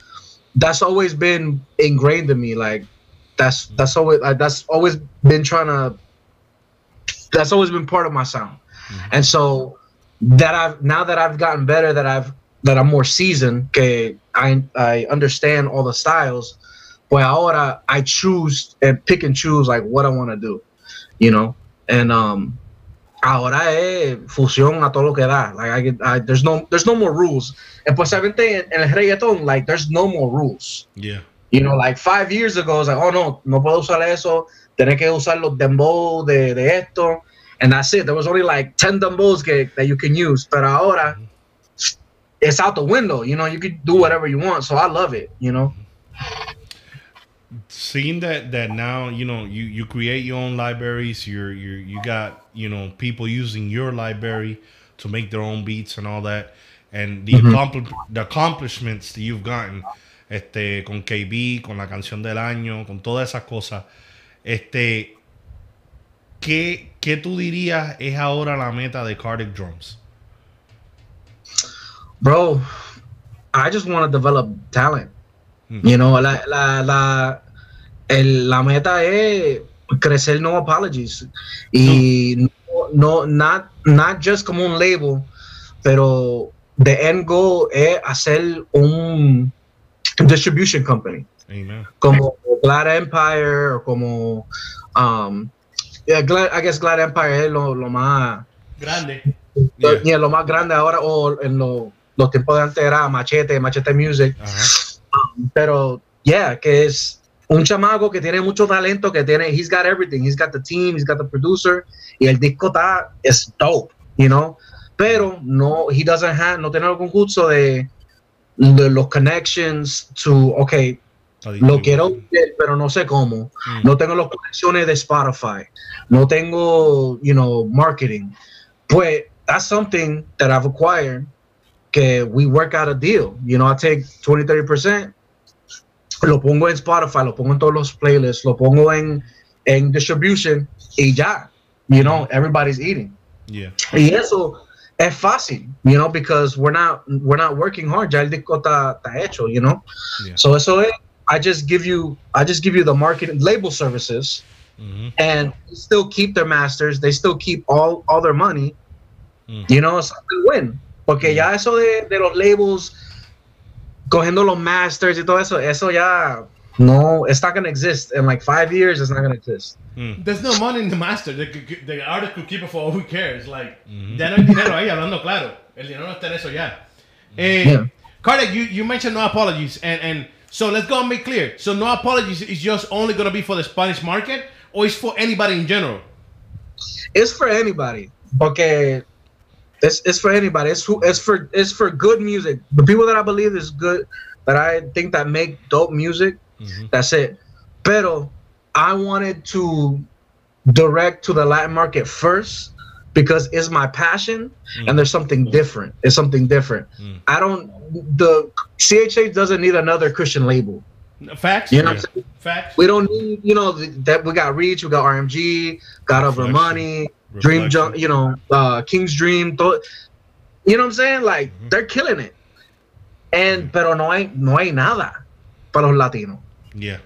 Speaker 3: that's always been ingrained in me. Like that's that's always like, that's always been trying to that's always been part of my sound. And so that I've now that I've gotten better, that I've that I'm more seasoned, que I I understand all the styles. Pues ahora I choose and pick and choose like what I want to do, you know. And um, ahora es fusión a todo lo que da. Like I, get, I there's no there's no more rules. Especialmente en, en el reggaeton, like there's no more rules.
Speaker 2: Yeah.
Speaker 3: You know, like five years ago, it's like, oh no, no puedo usar eso. Tenés que usar los dembow de, de esto. And that's it. There was only like 10 dembows que, that you can use. But ahora, it's out the window. You know, you can do whatever you want. So I love it, you know?
Speaker 2: seeing that that now you know you you create your own libraries you're you you got you know people using your library to make their own beats and all that and the mm-hmm. accompli- the accomplishments that you've gotten este con KB con la canción del año con todas esas cosas este qué qué tú dirías es ahora la meta de Cardiac Drums
Speaker 3: Bro, I just want to develop talent. You know, la, la, la, el- la meta es crecer no apologies. Y no, no, not, not just como un label, pero the end goal es hacer un distribution company.
Speaker 2: amen
Speaker 3: como Glad Empire como um, yeah, Glad- I guess Glad Empire es lo, lo más
Speaker 1: Grande.
Speaker 2: Yeah.
Speaker 3: yeah, lo más grande ahora o en lo- los tiempos de antes era Machete, Machete Music,
Speaker 2: Ajá.
Speaker 3: pero yeah, que es un chamaco que tiene mucho talento, que tiene, he's got everything, he's got the team, he's got the producer y el disco está es dope, you know, pero no, he doesn't have, no tiene el concurso de, de los connections to, okay, lo quiero ver, pero no sé cómo.
Speaker 2: Mm.
Speaker 3: No tengo las conexiones de Spotify. No tengo, you know, marketing. Pues that's something that I've acquired que we work out a deal. You know, I take 20, 30%, lo pongo en Spotify, lo pongo en todos los playlists, lo pongo en, en distribution y ya. You know, everybody's eating.
Speaker 2: yeah
Speaker 3: Y eso es fácil, you know, because we're not we're not working hard. Ya el disco está, está hecho, you know.
Speaker 2: Yeah.
Speaker 3: So eso es. I just give you I just give you the marketing label services,
Speaker 2: Mhm.
Speaker 3: and still keep their masters. They still keep all all their money.
Speaker 2: Mm.
Speaker 3: You know, it's a win. Porque ya eso de, de los labels cogiendo los masters y todo eso, eso ya no, it's not gonna exist in like five years. It's not gonna exist.
Speaker 2: Mm.
Speaker 1: There's no money in the master. The, the artist could keep it for all who cares. Like,
Speaker 2: Mhm.
Speaker 1: ya no hay dinero ahí, hablando claro. El dinero no está en eso ya. Eh,
Speaker 3: Yeah.
Speaker 1: Cardiac, you, you mentioned no apologies. And, and so let's go and make clear. So no apologies is just only going to be for the Spanish market or is for anybody in general?
Speaker 3: it's for anybody. Okay, it's it's for anybody. It's who it's for it's for good music. The people that I believe is good, that I think that make dope music.
Speaker 2: Mhm.
Speaker 3: That's it. Pero I wanted to direct to the Latin market first because it's my passion and there's something different. It's something different.
Speaker 2: Mm.
Speaker 3: I don't the CHH doesn't need another Christian label.
Speaker 1: Facts?
Speaker 3: You know
Speaker 2: Yeah.
Speaker 3: what I'm saying?
Speaker 1: Facts?
Speaker 3: We don't need, you know, th- that we got Reach, we got RMG, got Over
Speaker 2: Reflection.
Speaker 3: Money, Dream. Jump, you know, uh, King's Dream. Th- you know what I'm saying? Like
Speaker 2: Mm-hmm.
Speaker 3: they're killing it. And pero no hay no hay nada. para los latinos.
Speaker 2: Yeah.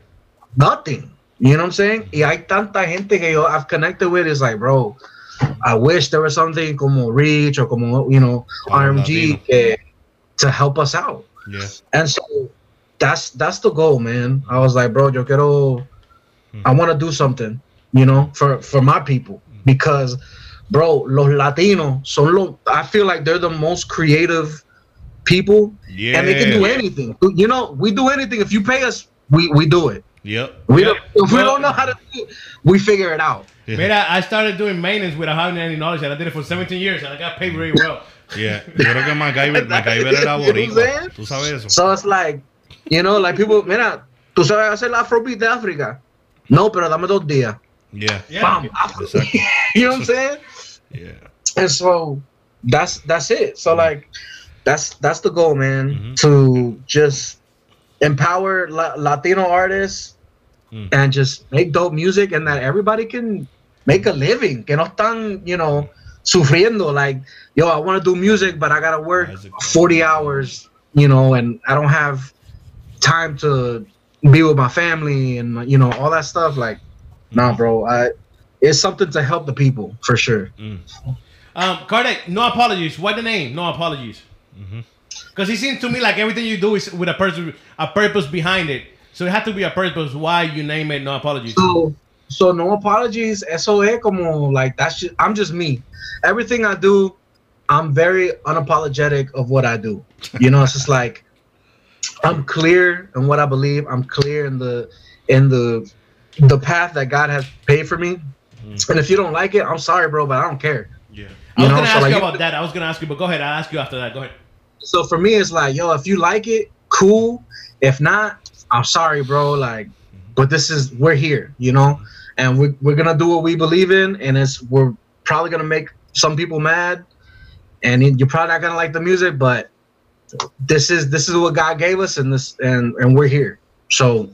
Speaker 3: Nothing. You know what I'm saying? Y hay tanta gente que yo I've connected with. It's like, bro, I wish there was something como Reach or como, you know, RMG que, to help us out.
Speaker 2: Yeah.
Speaker 3: And so that's that's the goal, man. I was like, bro, yo quiero hmm. I want to do something, you know, for for my people hmm. because bro, los latinos son los I feel like they're the most creative people
Speaker 2: Yeah.
Speaker 3: and they can do anything. You know, we do anything if you pay us, we we do it.
Speaker 2: Yep.
Speaker 3: We
Speaker 1: Yeah.
Speaker 3: don't, if we don't know how to do it, we figure it out.
Speaker 2: Yeah.
Speaker 1: Mira, I started doing maintenance without having any knowledge, and I did it for 17 years, and I got paid very well.
Speaker 2: Yeah. Yo creo que MacGyver, MacGyver era
Speaker 3: You know what I'm
Speaker 2: boricua.
Speaker 3: saying?
Speaker 2: ¿Tú sabes eso?
Speaker 3: So it's like, you know, like people, mira, tú sabes hacer la Afrobeat de África. No, pero dame dos días.
Speaker 2: Yeah.
Speaker 1: Yeah.
Speaker 3: Bam, Afro-
Speaker 2: Exacto.
Speaker 3: you know what I'm saying?
Speaker 2: Yeah.
Speaker 3: And so that's that's it. So like that's that's the goal, man.
Speaker 2: Mhm.
Speaker 3: To just empower La- Latino artists
Speaker 2: Mm.
Speaker 3: and just make dope music, and that everybody can make a living. Que no están, you know, sufriendo. Like, yo, I want to do music, but I gotta work 40 hours, you know, and I don't have time to be with my family and you know all that stuff. Like, nah, bro. I it's something to help the people for sure.
Speaker 2: Mm.
Speaker 1: Um, Kardec, no apologies. Why the name? No apologies.
Speaker 2: Mm-hmm.
Speaker 1: Because it seems to me like everything you do is with a person, a purpose behind it. So it had to be a purpose why you name it No Apologies.
Speaker 3: So, so no apologies. Eso es como like that's just, I'm just me. Everything I do, I'm very unapologetic of what I do. You know, it's just like I'm clear in what I believe. I'm clear in the in the the path that God has paid for me. Mm-hmm. And if you don't like it, I'm sorry, bro, but I don't care.
Speaker 2: Yeah.
Speaker 1: I was
Speaker 3: you know,
Speaker 1: gonna
Speaker 3: so
Speaker 1: ask
Speaker 3: like-
Speaker 1: you about that. I was gonna ask you, but go ahead. I'll ask you after that. Go ahead.
Speaker 3: So for me, it's like, yo, if you like it, cool. If not, I'm sorry, bro. Like, mm-hmm. but this is we're here, you know, and we're we're gonna do what we believe in, and it's we're probably gonna make some people mad, and you're probably not gonna like the music, but this is this is what God gave us, and this and and we're here. So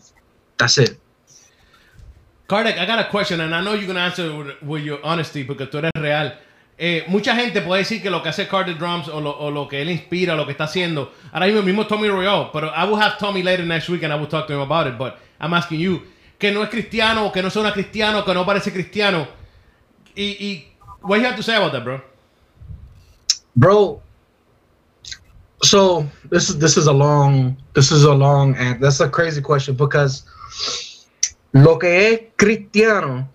Speaker 3: that's it.
Speaker 1: Kardec, I got a question, and I know you're gonna answer with, with your honesty because tú eres real. Eh, mucha gente puede decir que lo que hace Kardec Drums o lo, o lo que él inspira, lo que está haciendo. Ahora mismo mismo Tommy Royale, pero I will have Tommy later next week and I will talk to him about it. But I'm asking you, que no es cristiano, que no suena cristiano, que no parece cristiano. Y, y what you have to say about that, bro?
Speaker 3: bro so this is this is a long this is a long and that's a crazy question because lo que es cristiano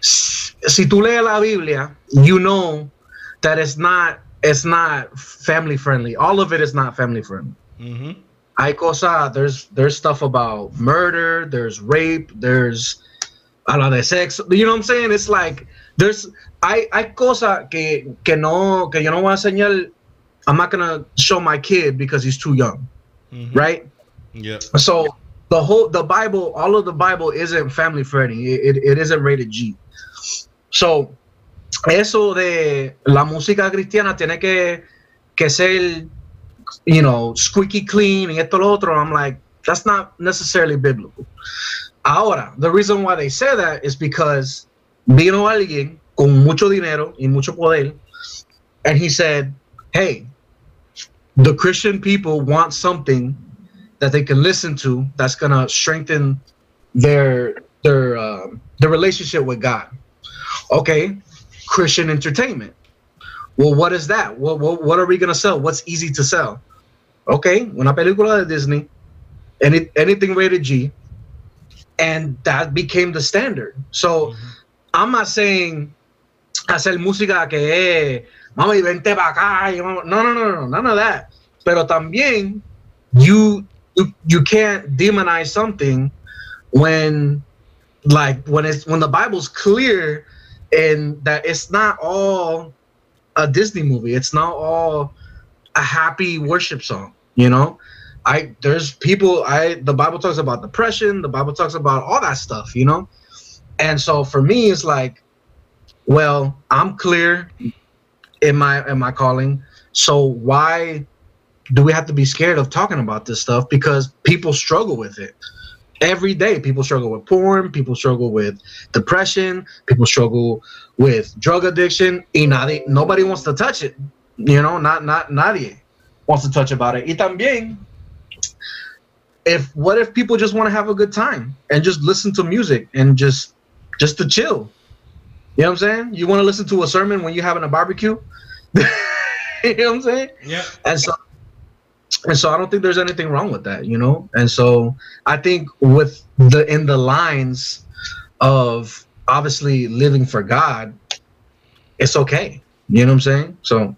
Speaker 3: si tú lees la biblia you know that it's not it's not family friendly all of it is not family friendly
Speaker 2: Mm-hmm.
Speaker 3: Hay cosas there's there's stuff about murder there's rape there's a lot of sex. you know what i'm saying it's like there's hay hay cosas que que no que yo no voy a enseñar i'm not gonna show my kid because he's too young
Speaker 2: Mm-hmm.
Speaker 3: right
Speaker 2: Yeah.
Speaker 3: so the whole the bible all of the bible isn't family friendly it, it, it isn't rated g so eso de la música cristiana tiene que que ser you know squeaky clean y esto lo otro i'm like that's not necessarily biblical ahora the reason why they say that is because vino alguien con mucho dinero y mucho poder and he said hey the christian people want something that they can listen to that's gonna strengthen their their um, their relationship with God. Okay, Christian entertainment. Well, what is that? What, what what are we gonna sell? What's easy to sell? Okay, una película de Disney, any anything rated G, and that became the standard. So mm-hmm. I'm not saying hacer música que es mami vente para acá no no no no none of that. Pero también you you you can't demonize something when like when it's when the Bible's clear and that it's not all a Disney movie. It's not all a happy worship song, you know? I there's people I the Bible talks about depression, the Bible talks about all that stuff, you know? And so for me it's like well, I'm clear in my in my calling. So why do we have to be scared of talking about this stuff because people struggle with it every day people struggle with porn people struggle with depression people struggle with drug addiction y nadie, nobody wants to touch it you know not not nadie wants to touch about it y también if what if people just want to have a good time and just listen to music and just just to chill? You know what I'm saying? You want to listen to a sermon when you're having a barbecue? you know what I'm saying?
Speaker 1: Yeah.
Speaker 3: And so and so I don't think there's anything wrong with that, you know? And so I think with the in the lines of obviously living for God, it's okay. You know what I'm saying? So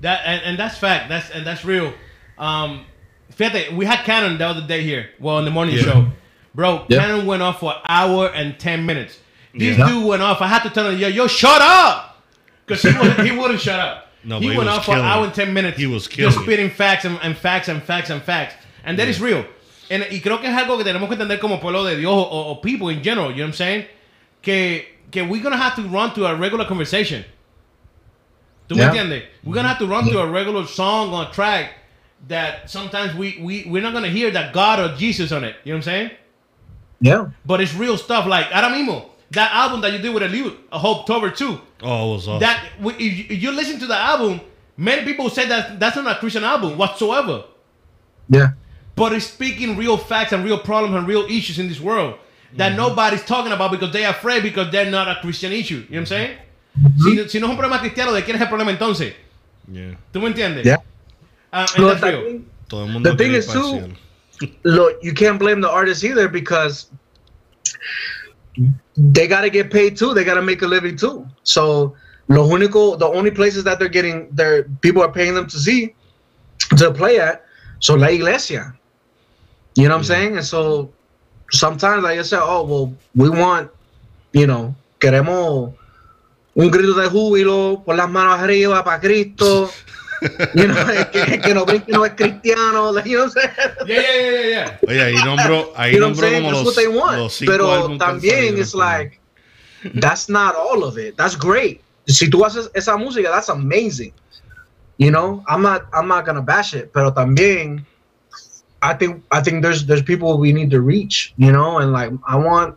Speaker 1: That and, and that's fact. That's and that's real. Um, fíjate, we had Cannon the other day here. Well, in the morning
Speaker 2: Yeah.
Speaker 1: show, bro.
Speaker 3: Yeah.
Speaker 1: Cannon went off for an hour and ten minutes. This
Speaker 2: Yeah.
Speaker 1: dude went off. I had to tell him, yo, yo, shut up, because he wouldn't, he wouldn't shut up.
Speaker 2: No,
Speaker 1: he
Speaker 2: but he
Speaker 1: went off for an hour and ten minutes.
Speaker 2: He was
Speaker 1: just
Speaker 2: killing it.
Speaker 1: spitting facts and, and facts and facts and facts, and that is real. And, y creo que es algo que tenemos que entender como pueblo de Dios o, o people in general. You know what I'm saying? Que que we're gonna have to run to a regular conversation. ¿Tú me
Speaker 3: Yeah.
Speaker 1: entiendes? We're gonna have to run to a regular song or track that sometimes we, we, we're not gonna hear that God or Jesus on it. You know what I'm saying?
Speaker 3: yeah.
Speaker 1: But it's real stuff like ahora mismo, that album that you did with Eliud, A Hope Tober 2,
Speaker 2: Oh, it was awesome.
Speaker 1: that if you- if you listen to the album, many people say that that's not a Christian album whatsoever.
Speaker 3: Yeah.
Speaker 1: But it's speaking real facts and real problems and real issues in this world that nobody's talking about because they're afraid because they're not a Christian issue. You know what I'm saying? Si, si no es un problema cristiano, ¿de quién es el problema entonces?
Speaker 2: yeah.
Speaker 1: ¿Tú me entiendes?
Speaker 3: Yeah.
Speaker 1: Ah,
Speaker 3: No,
Speaker 1: that's
Speaker 3: that
Speaker 1: real.
Speaker 3: thing-
Speaker 2: Todo el mundo
Speaker 3: The thing
Speaker 2: quiere
Speaker 3: is, too, look, you can't blame the artists either because they got to get paid too. They got to make a living too. So, lo único, the only places that they're getting, their people are paying them to see, to play at, so la iglesia. You know what I'm saying? And so sometimes, like I said, oh well, we want, you know, queremos un grito de júbilo por las manos arriba para Cristo. You know, que, que no brinque no es cristiano. You know what I'm saying?
Speaker 1: Yeah, yeah, yeah, yeah, yeah.
Speaker 2: Oye, ahí nombro, ahí
Speaker 3: You know what I'm
Speaker 2: nombro
Speaker 3: saying?
Speaker 2: como
Speaker 3: That's
Speaker 2: los,
Speaker 3: what they want.
Speaker 2: los cinco
Speaker 3: Pero también
Speaker 2: año.
Speaker 3: like that's not all of it. That's great. Si tú haces esa música, that's amazing. You know, I'm not I'm not gonna bash it, pero también I think I think there's there's people we need to reach, you know, and like I want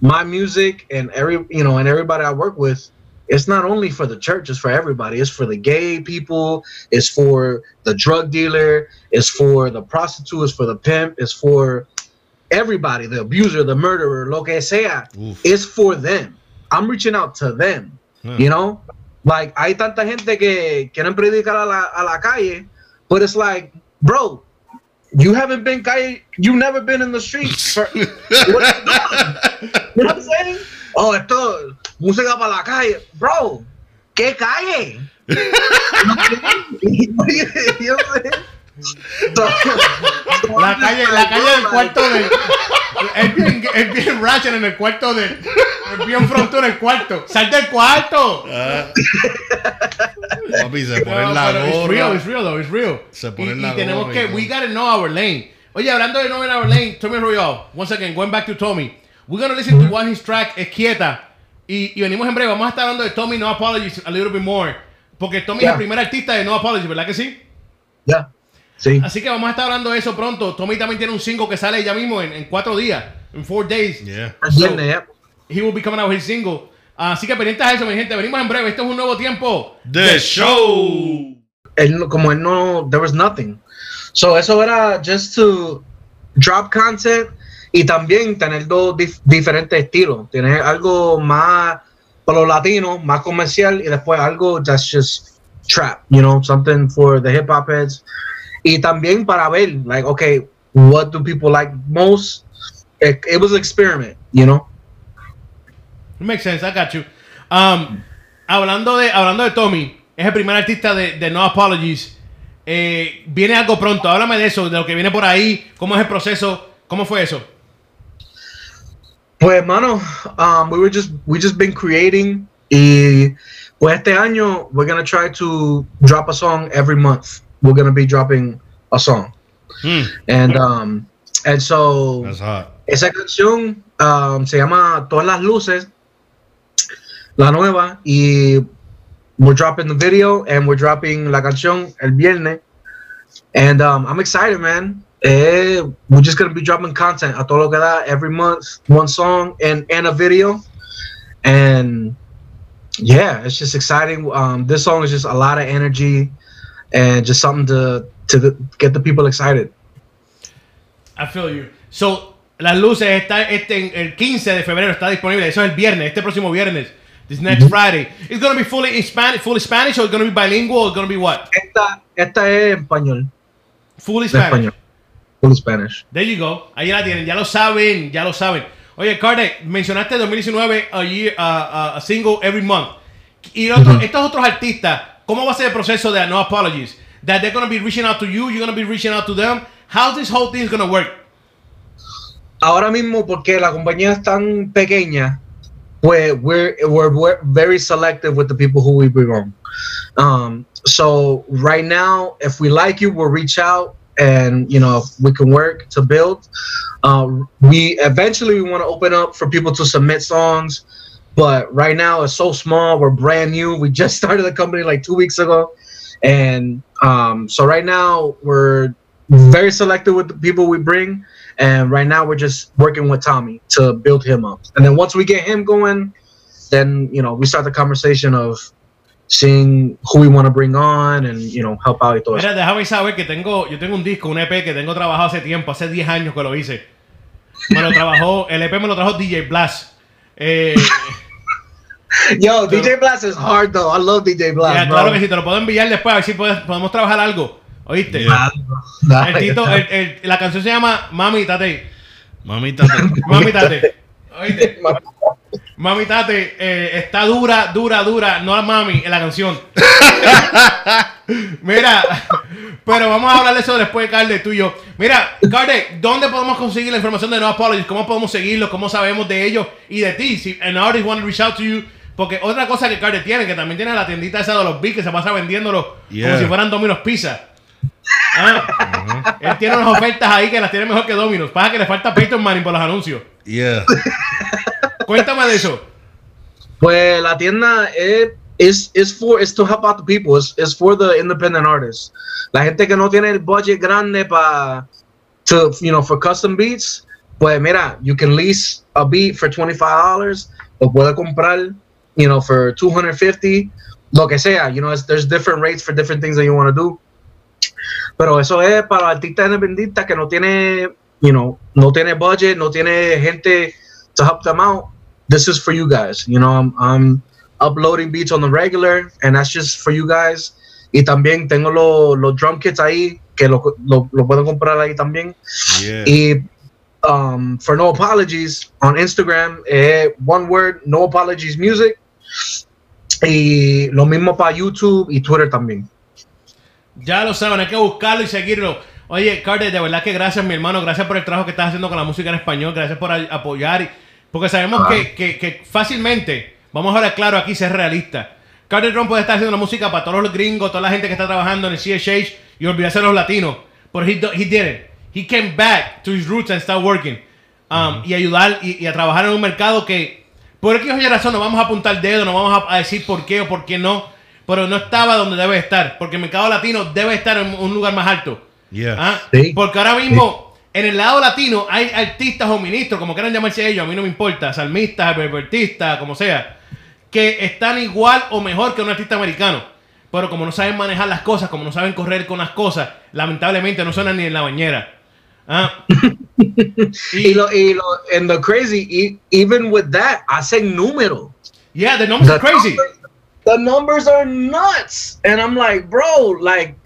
Speaker 3: my music and every you know and everybody I work with. It's not only for the church; it's for everybody. It's for the gay people. It's for the drug dealer. It's for the prostitute. It's for the pimp. It's for everybody, the abuser, the murderer, lo que sea,
Speaker 2: Uf.
Speaker 3: it's for them. I'm reaching out to them.
Speaker 2: Yeah.
Speaker 3: You know? Like, hay tanta gente que quieren predicar a la, a la calle, but it's like, bro, you haven't been calle, you've never been in the streets. For, what you doing? You know what I'm saying? Oh, esto, música para la calle. Bro, ¿qué calle? you know what I'm saying?
Speaker 1: La calle, la calle del cuarto de. Es bien, es bien ratchet en el cuarto de. Es bien frontón en el cuarto. ¡Sal del cuarto!
Speaker 2: Ah. Papi, se pone
Speaker 1: No,
Speaker 2: en la
Speaker 1: pero it's real,
Speaker 2: gorra.
Speaker 1: it's real though, it's real.
Speaker 2: Se
Speaker 1: y,
Speaker 2: pone en
Speaker 1: y
Speaker 2: la
Speaker 1: tenemos
Speaker 2: gorra y
Speaker 1: que, we gotta know our lane. Oye, hablando de know in our lane, Tommy Royal, once again, going back to Tommy. We're gonna listen to one his track, Es Quieta. Y, y venimos en breve, vamos a estar hablando de Tommy No Apologies a little bit more. Porque Tommy es
Speaker 3: Yeah.
Speaker 1: el primer artista de No Apologies, ¿verdad que sí?
Speaker 3: Yeah. Sí.
Speaker 1: Así que vamos a estar hablando de eso pronto. Tommy también tiene un single que sale ya mismo en, en cuatro días, en four days.
Speaker 2: Yeah.
Speaker 3: Yeah.
Speaker 1: He will be coming out with his single. Así que pendientes a eso, mi gente. Venimos en breve. Esto es un nuevo tiempo.
Speaker 2: The Show.
Speaker 3: él no- como él no, there was nothing. So eso era just to drop content y también tener dos dif- diferentes estilos. Tener algo más para los latinos, más comercial y después algo that's just trap, you know, something for the hip hop heads. Y también para ver, like, okay, what do people like most? It, it was an experiment, you know.
Speaker 1: Makes sense, I got you. Um, hablando, de, hablando de Tommy, es el primer artista de, de No Apologies. Eh, viene algo pronto. Háblame de eso, de lo que viene por ahí. ¿Cómo es el proceso? ¿Cómo fue eso?
Speaker 3: Pues hermano, um, we were just we just been creating y pues este año we're gonna try to drop a song every month. We're gonna be dropping a song
Speaker 2: Hmm,
Speaker 3: and um and so
Speaker 2: that's hot.
Speaker 3: esa canción um, se llama Todas las luces, la nueva y we're dropping the video and we're dropping la canción el viernes and um, I'm excited, man. Eh, we're just gonna be dropping content a todo lo que da every month, one song and and a video, and yeah, it's just exciting. Um, this song is just a lot of energy and just something to to the, get the people excited.
Speaker 1: I feel you. So, las luces está este el 15 de febrero está disponible. Eso es el viernes, este próximo viernes. This next Friday. It's gonna be fully in Spanish, fully Spanish, or it's gonna be bilingual, or it's gonna be what?
Speaker 3: Esta, esta es en español.
Speaker 1: Fully Spanish.
Speaker 3: español. Full Spanish.
Speaker 1: There you go. Ahí la tienen. Ya lo saben. Ya lo saben. Oye, Carter, mencionaste 2019 a, year, a, a- a single every month. Y otro- estos otros artistas, ¿cómo va a ser el proceso de No Apologies? That they're going to be reaching out to you, you're going to be reaching out to them. How this whole thing is going to work?
Speaker 3: Ahora mismo, porque la compañía es tan pequeña, pues we're, we're, we're very selective with the people who we bring on. Um, so right now, if we like you, we'll reach out and you know we can work to build. Uh, we eventually we want to open up for people to submit songs, but right now it's so small. We're brand new. We just started the company like two weeks ago, and um, so right now we're very selective with the people we bring. And right now we're just working with Tommy to build him up. And then once we get him going, then you know we start the conversation of seeing who we want to bring on and you know help out y todo eso.
Speaker 1: Mira, déjame saber que tengo, yo tengo un disco, un EP que tengo trabajado hace tiempo, hace 10 años que lo hice. Me lo trabajó, el EP me lo trajo DJ Blast. Eh,
Speaker 3: Yo, DJ Blast is hard though. I love DJ Blast.
Speaker 1: ya,
Speaker 3: bro.
Speaker 1: claro que sí, te lo puedo enviar después, a ver si puedes- podemos trabajar algo. ¿Oíste?
Speaker 2: Yeah.
Speaker 1: El Tito, el- el- la canción se llama Mami Tate.
Speaker 2: Mamita, te-
Speaker 1: Mami Tate. ¿Oíste? Mami Tate eh, está dura, dura, dura. No es mami en la canción. Mira, pero vamos a hablar de eso después, Carde, tú y yo. Mira, Carde, ¿dónde podemos conseguir la información de No Apologies? ¿Cómo podemos seguirlos? ¿Cómo sabemos de ellos y de ti? Si an artist want to reach out to you. Porque otra cosa que Carde tiene, que también tiene la tiendita esa de los beats que se pasa vendiéndolos como
Speaker 2: Yeah.
Speaker 1: si fueran Domino's Pizza. Ah, Él tiene unas ofertas ahí que las tiene mejor que Domino's. Pasa que le falta Peyton Manning por los anuncios.
Speaker 2: yeah.
Speaker 1: Cuéntame de eso.
Speaker 3: Pues la tienda es is is for is to help out the people. It's, it's for the independent artists. La gente que no tiene el budget grande para to you know for custom beats. Pues mira, you can lease a beat for twenty five dollars. Lo puede comprar, you know, for two hundred fifty. Lo que sea, you know, it's, there's different rates for different things that you want to do. Pero eso es para artistas independientes que no tiene, you know, no tiene budget, no tiene gente to help them out. This is for you guys. You know, I'm, I'm uploading beats on the regular, and that's just for you guys. Y también tengo los los drum kits ahí que lo, lo, lo pueden comprar ahí también.
Speaker 2: Yeah.
Speaker 3: Y um, for No Apologies on Instagram, eh, one word, No Apologies Music. Y lo mismo para YouTube y Twitter también.
Speaker 1: Ya lo saben, hay que buscarlo y seguirlo. Oye, Carter, de verdad que gracias, mi hermano. Gracias por el trabajo que estás haciendo con la música en español. Gracias por apoyar. y- Porque sabemos
Speaker 3: Ah.
Speaker 1: que, que- que fácilmente, vamos a hablar claro aquí, ser realista. Carter Trump puede estar haciendo la música para todos los gringos, toda la gente que está trabajando en el CHH y olvidarse de los latinos. Pero he, he didn't. He came back to his roots and start working. Um, Y ayudar y, y a trabajar en un mercado que, por X o Y razón, no vamos a apuntar dedo, no vamos a, a decir por qué o por qué no. Pero no estaba donde debe estar. Porque el mercado latino debe estar en un lugar más alto.
Speaker 2: Yeah.
Speaker 1: Ah,
Speaker 3: Sí.
Speaker 1: Porque ahora mismo, en el lado latino, hay artistas o ministros, como quieran llamarse ellos, a mí no me importa, salmistas, berbertistas, como sea, que están igual o mejor que un artista americano. Pero como no saben manejar las cosas, como no saben correr con las cosas, lamentablemente no suenan ni en la bañera. Ah.
Speaker 3: Y lo, y lo, and the crazy, e- even with that, hacen número.
Speaker 1: yeah, the numbers are crazy.
Speaker 3: Numbers, the numbers are nuts. And I'm like, bro, like,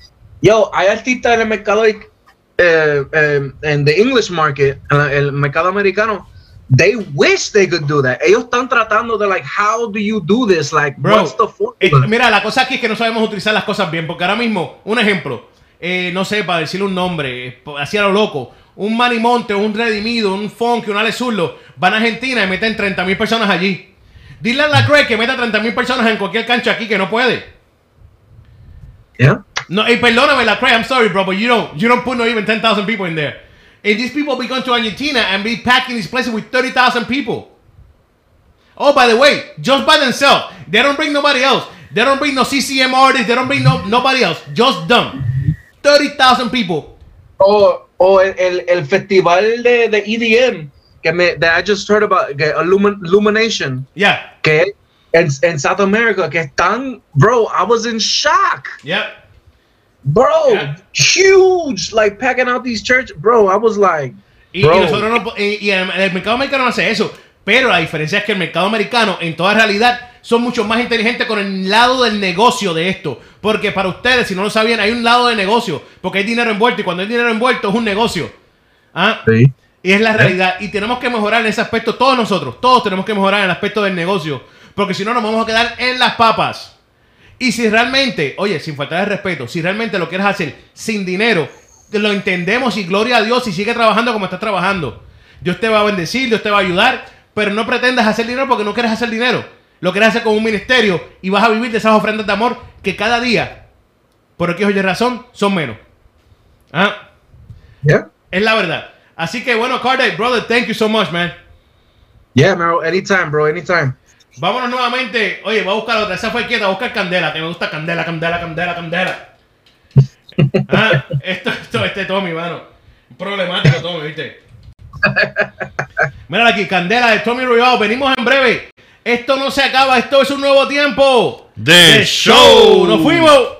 Speaker 3: yo, hay artistas en el mercado eh, eh, en the English market, en el mercado americano. They wish they could do that. Ellos están tratando de like, how do you do this? Like,
Speaker 1: Bro,
Speaker 3: what's the
Speaker 1: eh,
Speaker 3: formula?
Speaker 1: mira, la cosa aquí es que no sabemos utilizar las cosas bien. Porque ahora mismo, un ejemplo, eh, no sé, para decirle un nombre, eh, así a lo loco, un Manimonte, un Redimido, un Funk, un Ale Zurdo, van a Argentina y meten 30 mil personas allí. Dile a la Craig que meta 30 mil personas en cualquier cancha aquí que no puede.
Speaker 3: yeah.
Speaker 1: No, y perdóname, la Craig, I'm sorry, bro, but you don't, you don't put no even 10,000 people in there. And these people be going to Argentina and be packing these places with 30,000 people. Oh, by the way, just by themselves. They don't bring nobody else. They don't bring no CCM artists. They don't bring no, nobody else. Just them. 30,000 people.
Speaker 3: O, o el, el, el festival de, de EDM que me that I just heard about, que Illumin, Illumination,
Speaker 1: Yeah.
Speaker 3: que en, en South America, que están, bro, I was in shock.
Speaker 1: Yep.
Speaker 3: bro,
Speaker 1: Yeah.
Speaker 3: huge, like packing out these churches. bro. I was like,
Speaker 1: Y, y
Speaker 3: bro,
Speaker 1: nosotros no y, y el, mercado americano no hace eso. Pero la diferencia es que el mercado americano, en toda realidad, son mucho más inteligentes con el lado del negocio de esto. Porque para ustedes, si no lo sabían, hay un lado de negocio. Porque hay dinero envuelto. Y cuando hay dinero envuelto es un negocio. ¿Ah?
Speaker 3: Sí.
Speaker 1: Y es la realidad. Y tenemos que mejorar en ese aspecto, todos nosotros. Todos tenemos que mejorar en el aspecto del negocio. Porque si no, nos vamos a quedar en las papas. Y si realmente, oye, sin faltar el respeto, si realmente lo quieres hacer sin dinero, lo entendemos y gloria a Dios y sigue trabajando como estás trabajando. Dios te va a bendecir, Dios te va a ayudar, pero no pretendas hacer dinero porque no quieres hacer dinero. Lo quieres hacer con un ministerio y vas a vivir de esas ofrendas de amor que cada día, por aquí oye razón, son menos. Ah,
Speaker 3: yeah,
Speaker 1: es la verdad. Así que bueno, Carter, brother, thank you so much, man.
Speaker 3: yeah, man. Anytime, bro. Anytime.
Speaker 1: Vámonos nuevamente. Oye, voy a buscar otra. Esa fue quieta. Voy a buscar candela. Que me gusta candela, candela, candela, candela. Ah, esto, esto, este Tommy, mano. Problemático, Tommy, ¿viste? Mira aquí, candela de Tommy Royal. Venimos en breve. Esto no se acaba. Esto es un nuevo tiempo.
Speaker 2: The
Speaker 1: The
Speaker 2: show.
Speaker 1: ¡Nos fuimos!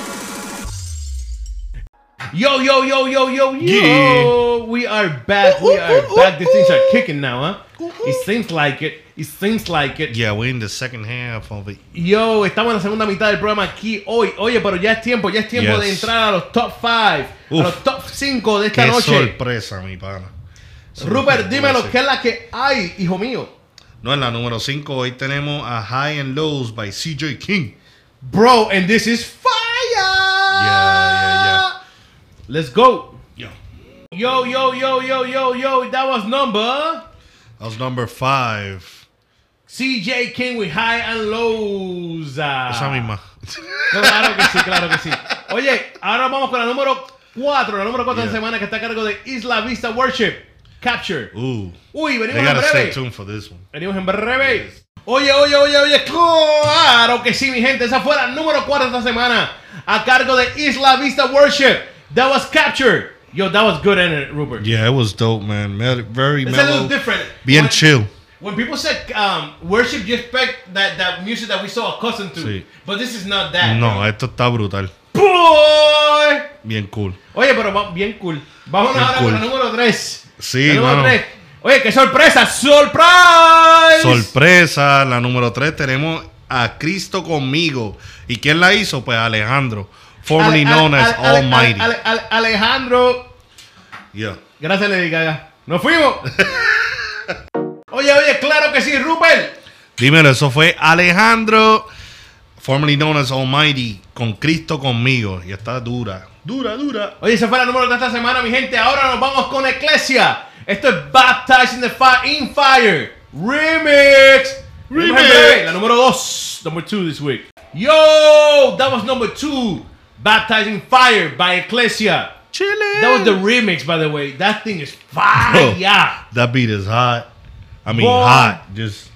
Speaker 1: Yo, yo, yo, yo, yo, yo.
Speaker 2: Yeah.
Speaker 1: We are back. We are back. These things are kicking now, huh? It seems like it. It seems like it.
Speaker 2: Yeah, we're in the second half of it.
Speaker 1: Yo, estamos en la segunda mitad del programa aquí hoy. Oye, pero ya es tiempo, ya es tiempo
Speaker 2: Yes.
Speaker 1: de entrar a los top 5, a los top 5 de esta
Speaker 2: Qué
Speaker 1: noche.
Speaker 2: sorpresa, mi pana.
Speaker 1: Rupert, dímelo, ¿qué es la que hay, hijo mío?
Speaker 2: No, en la número 5 hoy tenemos a High and Lows by CJ King.
Speaker 1: Bro, and this is fire. Let's go.
Speaker 2: Yo.
Speaker 1: Yo, yo, yo, yo, yo, yo. That was number
Speaker 2: That was number 5.
Speaker 1: CJ King with high and lows. Ah.
Speaker 2: Esa misma.
Speaker 1: Claro que sí, claro que sí. Oye, ahora vamos con la número 4. La número 4 de la
Speaker 2: Yeah.
Speaker 1: semana que está a cargo de Isla Vista Worship. Capture.
Speaker 2: Ooh.
Speaker 1: Uy, venimos en
Speaker 2: stay
Speaker 1: breve.
Speaker 2: tuned for this one.
Speaker 1: Venimos en breve. Oye, oye, oye, oye, claro que sí, mi gente. Esa fue la número 4 esta semana. A cargo de Isla Vista Worship. That was Capture. Yo, that was good, in it, Rupert.
Speaker 2: Yeah, it was dope, man. Very
Speaker 1: It's a little
Speaker 2: mellow.
Speaker 1: different.
Speaker 2: Bien
Speaker 1: When-
Speaker 2: chill.
Speaker 1: When people say um, worship, you expect that, that music that we so accustomed to.
Speaker 2: Sí.
Speaker 1: But this is not that.
Speaker 2: No, esto está brutal.
Speaker 1: Boy!
Speaker 2: Bien cool.
Speaker 1: Oye, pero va- bien cool. Vámonos
Speaker 2: Bien
Speaker 1: ahora
Speaker 2: cool.
Speaker 1: con la número 3.
Speaker 2: Sí,
Speaker 1: número tres. Oye, qué sorpresa. ¡Surprise!
Speaker 2: Sorpresa, la número 3 tenemos a Cristo conmigo. ¿Y quién la hizo? Pues Alejandro, formerly
Speaker 1: Ale-
Speaker 2: known
Speaker 1: ale-
Speaker 2: as
Speaker 1: ale-
Speaker 2: Almighty.
Speaker 1: ale- ale- Alejandro.
Speaker 2: Yeah.
Speaker 1: Gracias, Lady Gaga. ¡Nos fuimos! oye, oye, claro que sí, Rupert.
Speaker 2: Dímelo, eso fue Alejandro, formerly known as Almighty, con Cristo conmigo. Y está dura, dura, dura.
Speaker 1: Oye, esa fue la número de esta semana, mi gente. Ahora nos vamos con Ecclesia. Esto es Baptized in the Fire, in Fire. Remix.
Speaker 2: Remix.
Speaker 1: La número 2. Number 2 this week. Yo, that was number 2. Baptized in Fire by Ecclesia.
Speaker 2: Chile.
Speaker 1: That was the remix, by the way. That thing is fire.
Speaker 2: That beat is hot. I mean,
Speaker 1: Boy.
Speaker 2: hot. Just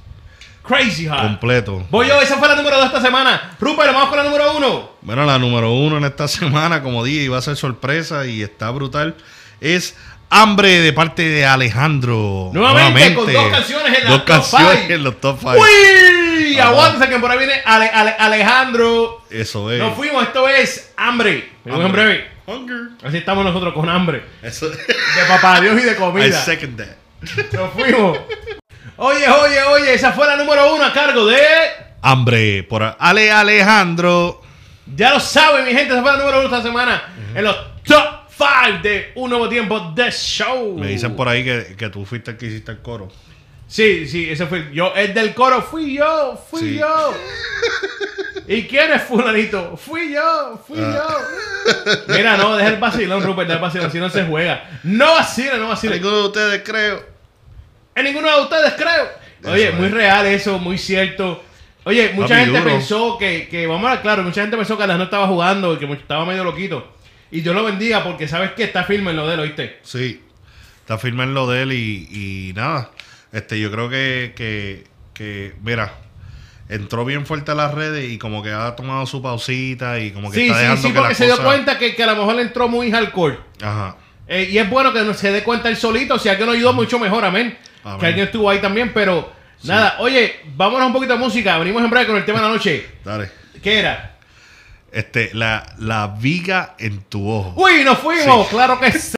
Speaker 1: Crazy hot.
Speaker 2: completo.
Speaker 1: Voy yo, esa fue la número 2 esta semana. Rupert, vamos con la número 1.
Speaker 2: Bueno, la número uno en esta semana, como dije, iba a ser sorpresa y está brutal. Es Hambre de parte de Alejandro.
Speaker 1: Nuevamente, con dos canciones en
Speaker 2: Dos
Speaker 1: top
Speaker 2: canciones en los top 5. Ajá.
Speaker 1: Aguántense que por ahí viene Ale- Ale- Alejandro.
Speaker 2: Eso es.
Speaker 1: Nos fuimos, esto es hambre. Venimos en breve.
Speaker 2: Hunger.
Speaker 1: Así estamos nosotros con hambre.
Speaker 2: Eso.
Speaker 1: De papá Dios y de
Speaker 2: I
Speaker 1: comida.
Speaker 2: second that.
Speaker 1: Nos fuimos. Oye, oye, oye, esa fue la número uno a cargo de.
Speaker 2: Hambre por Ale Alejandro.
Speaker 1: Ya lo saben, mi gente, esa fue la número uno esta semana. En los top 5 de Un Nuevo Tiempo de Show.
Speaker 2: Me dicen por ahí que, que tú fuiste el que hiciste el coro.
Speaker 1: Sí, sí, ese fue yo. El del coro fui yo, fui
Speaker 2: Sí.
Speaker 1: yo. ¿Y quién es fulanito? Fui yo, fui
Speaker 2: Ah.
Speaker 1: yo. Mira, no, deja el vacilón, Rupert, deja el vacilón, si no se juega. No vacile, no vacile.
Speaker 2: Ninguno de ustedes creo.
Speaker 1: En ninguno de ustedes creo. Oye,
Speaker 2: Eso
Speaker 1: muy real eso, muy cierto. Oye, mucha gente
Speaker 2: duro.
Speaker 1: pensó que, que, vamos a hablar claro, mucha gente pensó que Alas no estaba jugando y que estaba medio loquito. Y Dios lo bendiga porque sabes que está firme en lo de él, ¿oíste?
Speaker 2: Sí. Está firme en lo de él y, y nada. Este, yo creo que, que, que, mira, entró bien fuerte a las redes y como que ha tomado su pausita y como que
Speaker 1: Sí,
Speaker 2: está
Speaker 1: sí,
Speaker 2: dejando
Speaker 1: sí,
Speaker 2: que
Speaker 1: porque
Speaker 2: las
Speaker 1: se dio cuenta que, que a lo mejor le entró muy hardcore.
Speaker 2: Ajá.
Speaker 1: Eh, y es bueno que no se dé cuenta él solito. Si alguien lo ayudó, mucho mejor, amén.
Speaker 2: Amén.
Speaker 1: Que alguien estuvo ahí también, pero nada. Oye, vámonos un poquito de música. Venimos en breve con el tema de la noche.
Speaker 2: Dale.
Speaker 1: ¿Qué era?
Speaker 2: Este, la, la viga en tu ojo.
Speaker 1: Uy, nos fuimos. Claro que sí.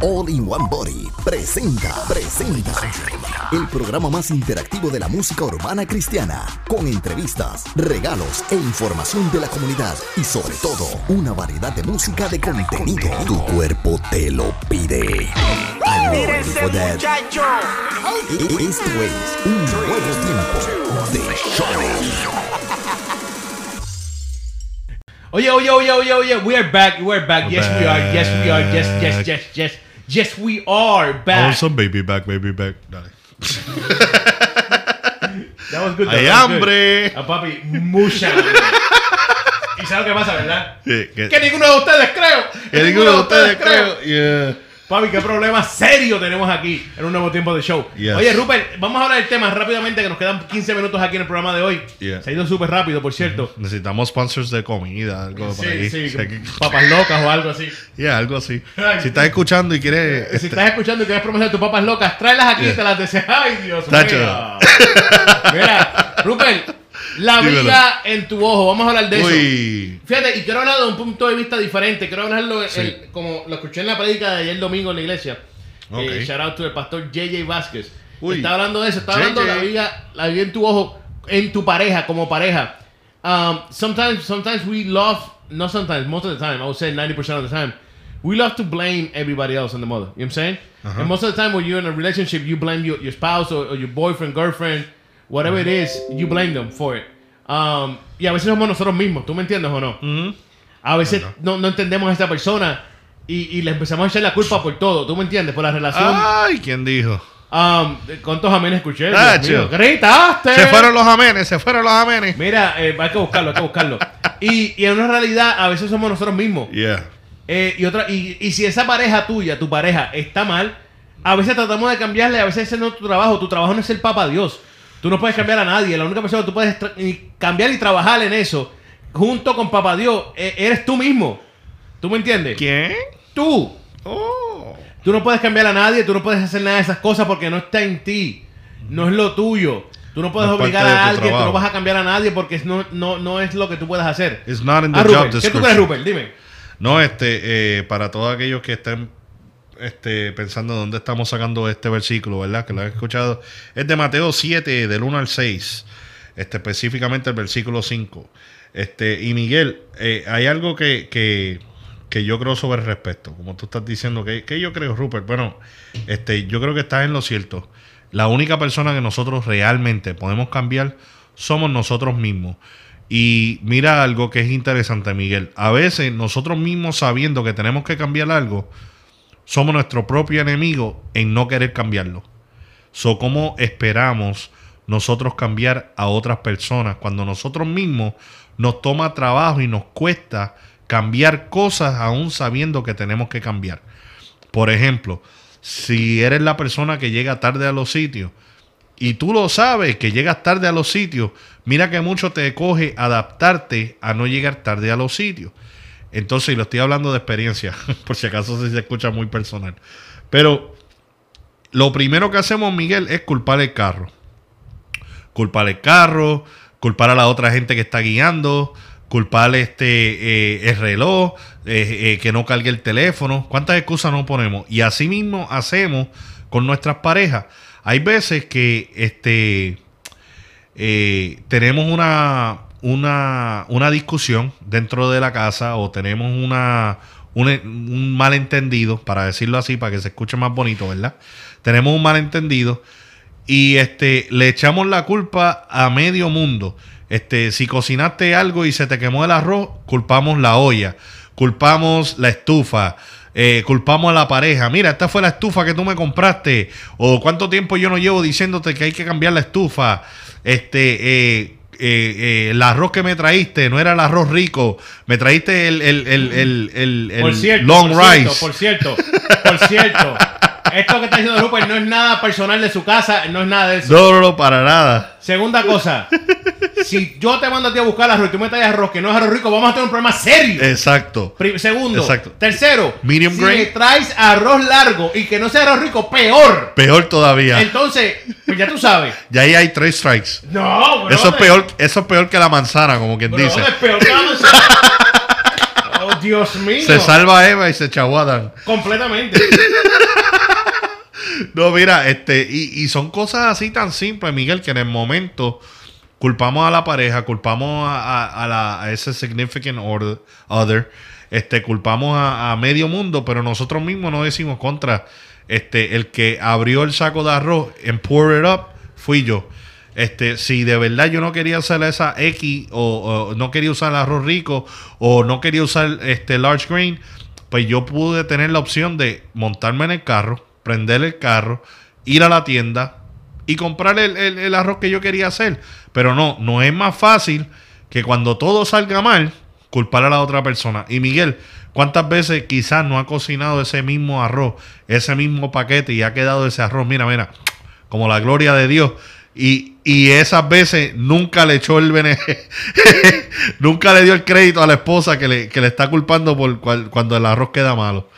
Speaker 4: All in One Body presenta, presenta el programa más interactivo de la música urbana cristiana, con entrevistas, regalos e información de la comunidad y sobre todo una variedad de música de contenido. Tu cuerpo te lo pide. Are you ready for that? E- Esto es un nuevo tiempo de show.
Speaker 1: Oye, oye, oye, oye, oye. We are back. We are back.
Speaker 2: We're
Speaker 1: yes, we are. Yes, we are. Yes, yes, yes, yes. Yes, we are back.
Speaker 2: Awesome, baby back, baby back. Dale.
Speaker 1: That was good.
Speaker 2: Hay hambre.
Speaker 1: Ah, papi, mucha hambre. ¿Y sabes lo que pasa, verdad?
Speaker 2: Sí, que,
Speaker 1: Que ninguno de ustedes creo.
Speaker 2: que ninguno de ustedes creo. Yeah.
Speaker 1: Papi, qué problema serio tenemos aquí en un nuevo tiempo de show.
Speaker 2: Yes.
Speaker 1: Oye, Rupert, vamos a hablar del tema rápidamente que nos quedan 15 minutos aquí en el programa de hoy.
Speaker 2: Yeah.
Speaker 1: Se ha ido súper rápido, por cierto.
Speaker 2: Necesitamos sponsors de comida, algo por ahí.
Speaker 1: Sí, sí,
Speaker 2: que-
Speaker 1: papas locas o algo así.
Speaker 2: Yeah, algo así. Si estás escuchando y quieres.
Speaker 1: Si
Speaker 2: este,
Speaker 1: estás escuchando y quieres promocionar tus papas locas, tráelas aquí y te las deseas. Ay, Dios mío. Mira, Rupert, la
Speaker 2: Dímelo.
Speaker 1: viga en tu ojo. Vamos a hablar de eso. Fíjate, y quiero hablar de un punto de vista diferente. Quiero hablarlo
Speaker 2: Sí.
Speaker 1: el- como lo escuché en la predica de ayer domingo en la iglesia. Eh, shout out to el pastor JJ Vázquez.
Speaker 2: Uy.
Speaker 1: Está hablando de eso. Está hablando de la
Speaker 2: JJ.
Speaker 1: viga, la viga en tu ojo, en tu pareja, como pareja. Um, sometimes, sometimes we love, not sometimes, most of the time, I would say 90% of the time, we love to blame everybody else on the mother. You know what I'm saying?
Speaker 2: Uh-huh.
Speaker 1: And most of the time when you're in a relationship, you blame your, your spouse or, or your boyfriend, girlfriend, whatever it is, you blame them for it. Um, y a veces somos nosotros mismos, ¿tú me entiendes o no?
Speaker 2: Ujú.
Speaker 1: A veces no, no entendemos a esta persona y, y le empezamos a echar la culpa por todo, ¿tú me entiendes? Por la relación.
Speaker 2: Ay, ¿quién dijo?
Speaker 1: Um, ¿Cuántos amenes escuché? ¡Gritaste!
Speaker 2: Se fueron los amenes, se fueron los amenes.
Speaker 1: Mira, eh, hay que buscarlo, hay que buscarlo. y, y en una realidad, a veces somos nosotros mismos.
Speaker 2: Yeah.
Speaker 1: Eh, y, otra, y, y si esa pareja tuya, tu pareja, está mal, a veces tratamos de cambiarle, a veces ese no es tu trabajo. Tu trabajo no es ser papa Dios. Tú no puedes cambiar a nadie. La única persona que tú puedes cambiar y trabajar en eso, junto con papá Dios, eh, eres tú mismo. ¿Tú me entiendes?
Speaker 2: ¿Quién?
Speaker 1: Tú.
Speaker 2: Oh.
Speaker 1: Tú no puedes cambiar a nadie, tú no puedes hacer nada de esas cosas porque no está en ti. No es lo tuyo. Tú no puedes
Speaker 2: No
Speaker 1: obligar a alguien, tú no vas a cambiar a nadie porque no, no, no es lo que tú puedes hacer.
Speaker 2: It's not in the
Speaker 1: Ah,
Speaker 2: job
Speaker 1: ¿Qué tú crees. Rupert? Dime.
Speaker 2: No, este, eh, para todos aquellos que estén este, pensando dónde estamos sacando este versículo, ¿verdad? Que lo han escuchado. Es de Mateo 7, del 1 al 6. Este, específicamente el versículo 5. Este, y Miguel, eh, hay algo que, que, que yo creo sobre el respecto. Como tú estás diciendo, que, que yo creo, Rupert. Bueno, este, yo creo que estás en lo cierto. La única persona que nosotros realmente podemos cambiar somos nosotros mismos. Y mira algo que es interesante, Miguel. A veces nosotros mismos sabiendo que tenemos que cambiar algo, somos nuestro propio enemigo en no querer cambiarlo. So, ¿cómo esperamos nosotros cambiar a otras personas cuando nosotros mismos nos toma trabajo y nos cuesta cambiar cosas aún sabiendo que tenemos que cambiar? Por ejemplo, si eres la persona que llega tarde a los sitios y tú lo sabes que llegas tarde a los sitios, mira que mucho te coge adaptarte a no llegar tarde a los sitios. Entonces, y lo estoy hablando de experiencia, por si acaso se escucha muy personal. Pero lo primero que hacemos, Miguel, es culpar el carro. culpar el carro, culpar a la otra gente que está guiando, culpar este eh, el reloj, eh, eh, que no cargue el teléfono. ¿Cuántas excusas nos ponemos? Y así mismo hacemos con nuestras parejas. Hay veces que este tenemos una, una, una discusión dentro de la casa o tenemos una, un, malentendido, para decirlo así, para que se escuche más bonito, ¿verdad? Tenemos un malentendido y este, le echamos la culpa a medio mundo. Este, si cocinaste algo y se te quemó el arroz, culpamos la olla, culpamos la estufa, eh, culpamos a la pareja. Mira, esta fue la estufa que tú me compraste. O cuánto tiempo yo no llevo diciéndote que hay que cambiar la estufa. Este, eh, eh, eh, el arroz que me traíste no era el arroz rico. Me traíste el, el, el, el, el- el
Speaker 1: Por cierto,
Speaker 2: long
Speaker 1: por
Speaker 2: rice.
Speaker 1: cierto, por cierto, por cierto. Esto que está diciendo Rupert no es nada personal de su casa, no es nada de eso.
Speaker 2: No, no, no, para nada.
Speaker 1: Segunda cosa, si yo te mando a ti a buscar arroz y tú me traes arroz que no es arroz rico, vamos a tener un problema serio.
Speaker 2: Exacto.
Speaker 1: Pri- Segundo,
Speaker 2: Exacto.
Speaker 1: tercero,
Speaker 2: Medium
Speaker 1: si
Speaker 2: grain.
Speaker 1: me traes arroz largo y que no sea arroz rico, peor.
Speaker 2: Peor todavía.
Speaker 1: Entonces, pues ya tú sabes.
Speaker 2: Ya ahí hay tres strikes.
Speaker 1: No, bro,
Speaker 2: Eso es peor, eso es peor que la manzana, como quien
Speaker 1: Bro,
Speaker 2: dice.
Speaker 1: es peor que la manzana. Oh, Dios mío.
Speaker 2: Se salva Eva y se chaguadan.
Speaker 1: Completamente.
Speaker 2: No, mira, este, y, son cosas así tan simples, Miguel, que en el momento culpamos a la pareja, culpamos a, a- la, ese significant other, este, culpamos a, a medio mundo, pero nosotros mismos no decimos contra. Este, el que abrió el saco de arroz en pour it up fui yo. Este, si de verdad yo no quería hacer esa X o, o no quería usar el arroz rico o no quería usar este large grain, pues yo pude tener la opción de montarme en el carro, prender el carro, ir a la tienda y comprar el, el- arroz que yo quería hacer. Pero no, no es más fácil que cuando todo salga mal, culpar a la otra persona. Y Miguel, ¿cuántas veces quizás no ha cocinado ese mismo arroz, ese mismo paquete y ha quedado ese arroz? Mira, mira, como la gloria de Dios. Y, y esas veces nunca le echó el bene nunca le dio el crédito a la esposa que le, que le está culpando por cual- cuando el arroz queda malo.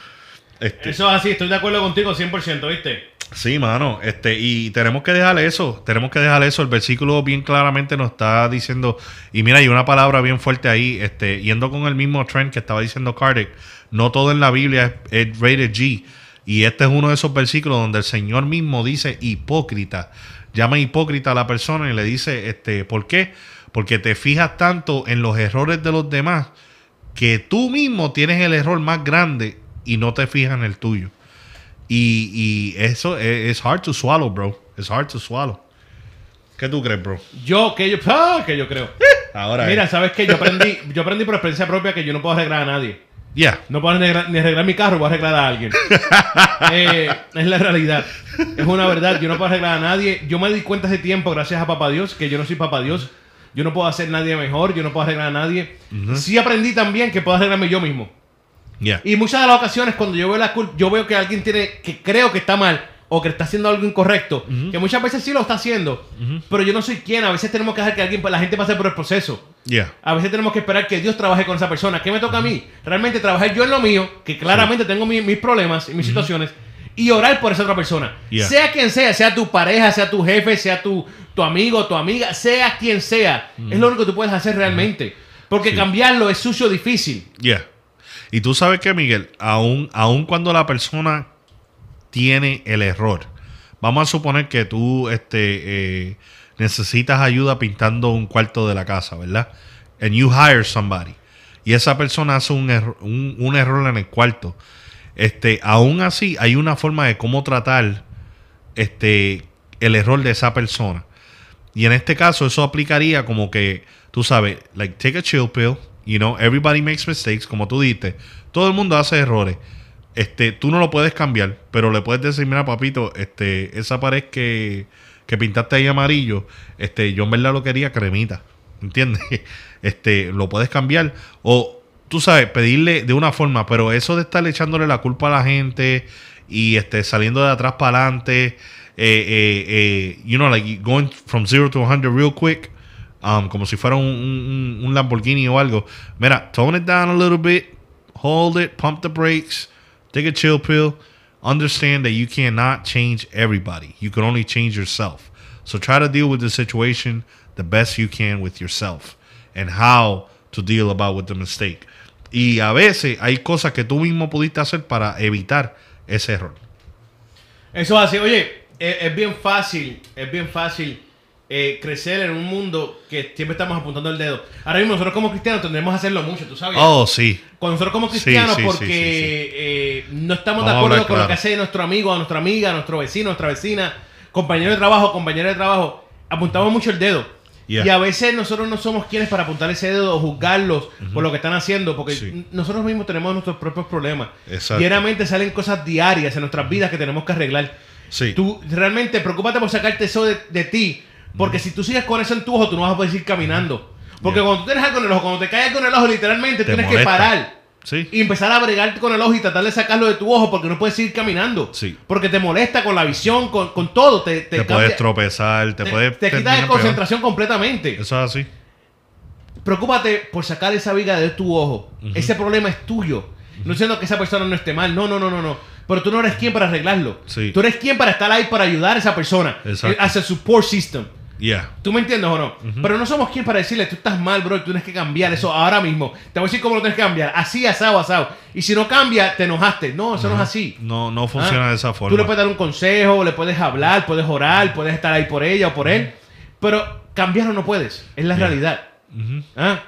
Speaker 2: Este,
Speaker 1: Eso es así, estoy de acuerdo contigo 100%, ¿viste?
Speaker 2: Sí, mano, este, y tenemos que dejar eso, tenemos que dejar eso. El versículo bien claramente nos está diciendo, y mira, hay una palabra bien fuerte ahí, este, yendo con el mismo trend que estaba diciendo Kardec, no todo en la Biblia es, es rated G. Y este es uno de esos versículos donde el Señor mismo dice hipócrita. Llama hipócrita a la persona y le dice, este, ¿por qué? Porque te fijas tanto en los errores de los demás que tú mismo tienes el error más grande y no te fijas en el tuyo. Y, y eso es es hard to swallow, bro. It's hard to swallow. ¿Qué tú crees, bro?
Speaker 1: Yo, que yo, ah, que yo creo.
Speaker 2: Ahora
Speaker 1: Mira,
Speaker 2: es.
Speaker 1: ¿sabes qué? Yo aprendí, yo aprendí por experiencia propia que yo no puedo arreglar a nadie.
Speaker 2: Yeah.
Speaker 1: No puedo ni arreglar, ni arreglar mi carro, voy a arreglar a alguien. Eh, es la realidad. Es una verdad. Yo no puedo arreglar a nadie. Yo me di cuenta hace tiempo, gracias a Papá Dios, que yo no soy Papá Dios. Yo no puedo hacer nadie mejor. Yo no puedo arreglar a nadie. Sí aprendí también que puedo arreglarme yo mismo.
Speaker 2: Yeah.
Speaker 1: Y muchas de las ocasiones cuando yo veo la culpa, yo veo que alguien tiene, que creo que está mal o que está haciendo algo incorrecto, que muchas veces sí lo está haciendo, pero yo no soy quien. A veces tenemos que dejar que alguien, la gente pase por el proceso.
Speaker 2: Yeah.
Speaker 1: A veces tenemos que esperar que Dios trabaje con esa persona. ¿Qué me toca a mí? Realmente trabajar yo en lo mío, que claramente tengo mi- mis problemas y mis situaciones, y orar por esa otra persona.
Speaker 2: Yeah.
Speaker 1: Sea quien sea, sea tu pareja, sea tu jefe, sea tu, tu amigo, tu amiga, sea quien sea. Es lo único que tú puedes hacer realmente. Porque
Speaker 2: Sí.
Speaker 1: cambiarlo es sucio difícil.
Speaker 2: Yeah. Y tú sabes que, Miguel, aún, aún cuando la persona tiene el error, vamos a suponer que tú este, eh, necesitas ayuda pintando un cuarto de la casa, ¿verdad? And you hire somebody. Y esa persona hace un, un error en el cuarto. Este, aún así, hay una forma de cómo tratar este, el error de esa persona. Y en este caso, eso aplicaría como que, tú sabes, like, take a chill pill, you know, everybody makes mistakes, como tú dices, todo el mundo hace errores. Este, tú no lo puedes cambiar, pero le puedes decir, mira, papito, este, esa pared que, que pintaste ahí amarillo, este, yo en verdad lo quería cremita, ¿entiendes? Este, lo puedes cambiar. O, tú sabes, pedirle de una forma, pero eso de estar echándole la culpa a la gente y este, saliendo de atrás para adelante, eh, eh, eh, you know, like going from zero to 100 real quick, um, como si fuera un, Lamborghini o algo. Mira, tone it down a little bit, hold it, pump the brakes, take a chill pill. Understand that you cannot change everybody. You can only change yourself. So try to deal with the situation the best you can with yourself and how to deal about with the mistake. Y a veces hay cosas que tú mismo pudiste hacer para evitar ese error.
Speaker 1: Eso es así. Oye, es bien fácil, es bien fácil eh, crecer en un mundo que siempre estamos apuntando el dedo. Ahora mismo nosotros como cristianos tendremos que hacerlo mucho, ¿tú sabes?
Speaker 2: Oh, sí.
Speaker 1: Con nosotros como cristianos
Speaker 2: Sí, sí,
Speaker 1: porque
Speaker 2: sí,
Speaker 1: eh, no estamos
Speaker 2: Vamos a
Speaker 1: de acuerdo con lo que hace nuestro amigo, nuestra amiga, nuestro vecino, nuestra vecina, compañero de trabajo, compañero de trabajo. Apuntamos mucho el dedo.
Speaker 2: Yeah.
Speaker 1: Y a veces nosotros no somos quienes para apuntar ese dedo o juzgarlos por lo que están haciendo, porque
Speaker 2: Sí.
Speaker 1: nosotros mismos tenemos nuestros propios problemas.
Speaker 2: Exacto.
Speaker 1: Diariamente salen cosas diarias en nuestras vidas que tenemos que arreglar.
Speaker 2: Sí.
Speaker 1: Tú realmente preocúpate por sacarte eso de, de ti. Porque si tú sigues con eso en tu ojo, tú no vas a poder seguir caminando. Porque
Speaker 2: Yeah.
Speaker 1: cuando tú tienes algo en el ojo, cuando te cae algo en el ojo, literalmente
Speaker 2: Te
Speaker 1: tienes que parar.
Speaker 2: Sí.
Speaker 1: Y empezar a bregar con el ojo y tratar de sacarlo de tu ojo porque no puedes seguir caminando.
Speaker 2: Sí.
Speaker 1: Porque te molesta con la visión, con, con todo. Te, te,
Speaker 2: Te,
Speaker 1: cambia-
Speaker 2: puedes tropezar, te,
Speaker 1: te,
Speaker 2: puedes...
Speaker 1: te quitas de
Speaker 2: peor.
Speaker 1: concentración completamente.
Speaker 2: Eso es así.
Speaker 1: Preocúpate por sacar esa viga de tu ojo. Ese problema es tuyo. No diciendo que esa persona no esté mal. No, no, no, no, no. Pero tú no eres quien para arreglarlo.
Speaker 2: Sí.
Speaker 1: Tú eres quien para estar ahí para ayudar a esa persona.
Speaker 2: Exacto.
Speaker 1: Eh, As a support system.
Speaker 2: Yeah.
Speaker 1: ¿Tú me entiendes o no? Pero no somos quien para decirle, tú estás mal, bro, tú tienes que cambiar eso ahora mismo. Te voy a decir cómo lo tienes que cambiar. Así, asado, asado. Y si no cambia, te enojaste. No, eso no es así.
Speaker 2: No, no funciona
Speaker 1: Ah,
Speaker 2: de esa forma.
Speaker 1: Tú le puedes dar un consejo, le puedes hablar, puedes orar, puedes estar ahí por ella o por él. Pero cambiarlo no puedes. Es la realidad. Ah,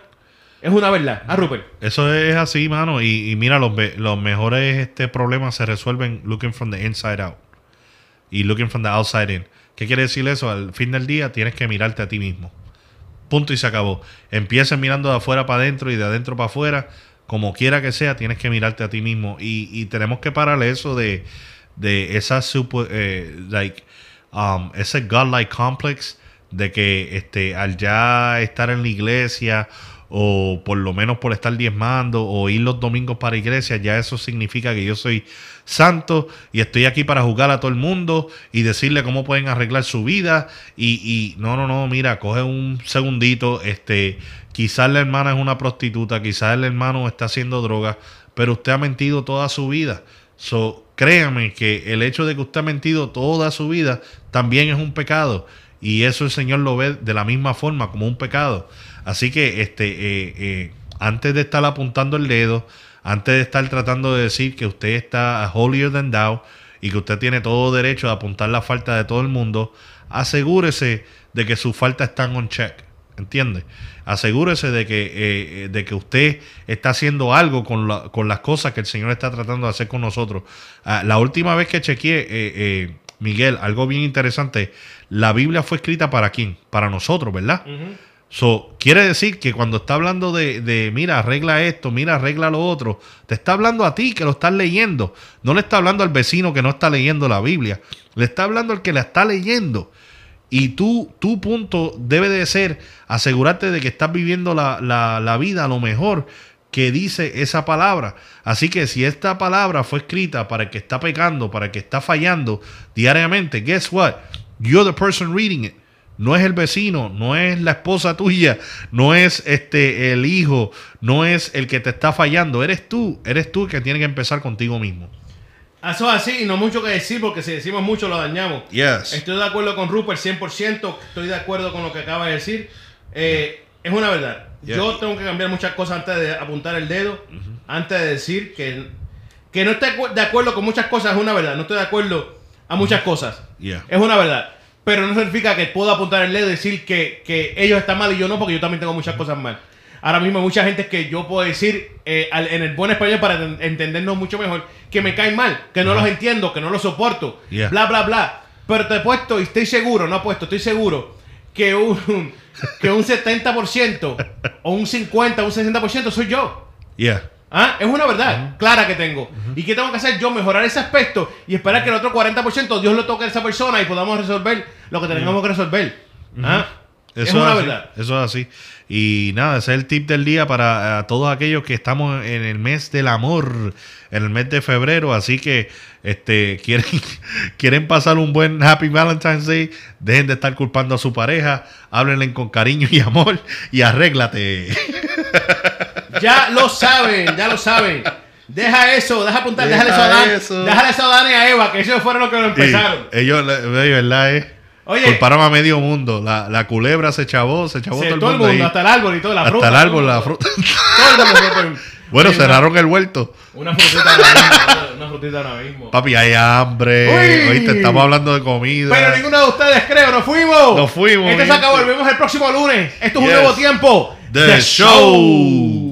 Speaker 1: Es una verdad. Ah, Rupert.
Speaker 2: Eso es así, mano. Y, y mira, los, los mejores este, problemas se resuelven looking from the inside out. Y looking from the outside in. ¿Qué quiere decir eso? Al fin del día tienes que mirarte a ti mismo. Punto y se acabó. Empiezas mirando de afuera para adentro y de adentro para afuera. Como quiera que sea, tienes que mirarte a ti mismo. Y, y tenemos que parar eso de, de esa super, eh, like, um, ese godlike complex de que este, al ya estar en la iglesia o por lo menos por estar diezmando o ir los domingos para iglesia, ya eso significa que yo soy santo y estoy aquí para juzgar a todo el mundo y decirle cómo pueden arreglar su vida y, y no, no, no, mira, coge un segundito, este, quizás la hermana es una prostituta, quizás el hermano está haciendo droga, pero usted ha mentido toda su vida. So, créame que el hecho de que usted ha mentido toda su vida también es un pecado. Y eso el Señor lo ve de la misma forma, como un pecado. Así que este, eh, eh, antes de estar apuntando el dedo, antes de estar tratando de decir que usted está holier than thou y que usted tiene todo derecho a apuntar la falta de todo el mundo, asegúrese de que su falta está on check. ¿Entiende? Asegúrese de que, eh, de que usted está haciendo algo con, la- con las cosas que el Señor está tratando de hacer con nosotros. Ah, la última vez que chequeé, Miguel, algo bien interesante, la Biblia fue escrita para quién? Para nosotros, ¿verdad? So, quiere decir que cuando está hablando de, mira, arregla esto, mira, arregla lo otro, te está hablando a ti que lo estás leyendo. No le está hablando al vecino que no está leyendo la Biblia. Le está hablando al que la está leyendo. Y tú, tu punto debe de ser asegurarte de que estás viviendo la, la- la vida a lo mejor que dice esa palabra. Así que si esta palabra fue escrita para el que está pecando, para el que está fallando diariamente, guess what? You're the person reading it. No es el vecino, no es la esposa tuya, no es este el hijo, no es el que te está fallando, eres tú, eres tú el que tiene que empezar contigo mismo.
Speaker 1: Eso es así y no mucho que decir porque si decimos mucho lo dañamos.
Speaker 2: Yes.
Speaker 1: Estoy de acuerdo con Rupert 100%, estoy de acuerdo con lo que acaba de decir. Eh, es una verdad. Yo tengo que cambiar muchas cosas antes de apuntar el dedo, antes de decir que, que no estoy de acuerdo con muchas cosas, es una verdad. No estoy de acuerdo a muchas cosas.
Speaker 2: Yeah.
Speaker 1: Es una verdad. Pero no significa que puedo apuntar el dedo y decir que, que ellos están mal y yo no, porque yo también tengo muchas cosas mal. Ahora mismo hay mucha gente que yo puedo decir eh, al- en el buen español para enten- entendernos mucho mejor que me caen mal, que no
Speaker 2: Ajá.
Speaker 1: los entiendo, que no los soporto,
Speaker 2: Yeah.
Speaker 1: bla, bla, bla. Pero te he puesto y estoy seguro, no he puesto, estoy seguro que un, que un 70% o un 50, un 60% soy yo.
Speaker 2: Yeah.
Speaker 1: ¿Ah? Es una verdad clara que tengo. ¿Y qué tengo que hacer yo? Mejorar ese aspecto y esperar que el otro 40% Dios lo toque a esa persona y podamos resolver lo que tengamos que resolver. ¿Ah? Es
Speaker 2: Eso
Speaker 1: una
Speaker 2: así,
Speaker 1: verdad.
Speaker 2: Eso es así. Y nada, ese es el tip del día para eh, todos aquellos que estamos en el mes del amor, en el mes de febrero. Así que este quieren, quieren pasar un buen Happy Valentine's Day. Dejen de estar culpando a su pareja. Háblenle con cariño y amor y arréglate.
Speaker 1: Ya lo saben, ya lo saben. Deja eso, deja apuntar,
Speaker 2: Deja
Speaker 1: déjale eso a Dan,
Speaker 2: eso.
Speaker 1: déjale eso a Dan y a Eva, que ellos fueron los que lo empezaron.
Speaker 2: Y ellos, verdad, es.
Speaker 1: Oye.
Speaker 2: Culparon a medio mundo. La, la culebra se chavó, se chavó
Speaker 1: Sí,
Speaker 2: todo el
Speaker 1: todo el
Speaker 2: mundo.
Speaker 1: mundo,
Speaker 2: ahí.
Speaker 1: hasta el árbol y toda la
Speaker 2: Hasta
Speaker 1: fruta.
Speaker 2: el
Speaker 1: todo
Speaker 2: árbol, la fruta.
Speaker 1: El
Speaker 2: bueno,
Speaker 1: Oye,
Speaker 2: cerraron el huerto.
Speaker 1: Una, frutita ahora mismo. Una frutita ahora mismo.
Speaker 2: Papi, hay hambre.
Speaker 1: Uy.
Speaker 2: Oíste, estamos hablando de comida.
Speaker 1: Pero ninguno de ustedes creo, nos fuimos.
Speaker 2: Nos fuimos,
Speaker 1: Este se acabó, volvemos el próximo lunes. Esto es
Speaker 2: Yes.
Speaker 1: un nuevo tiempo.
Speaker 2: The Show.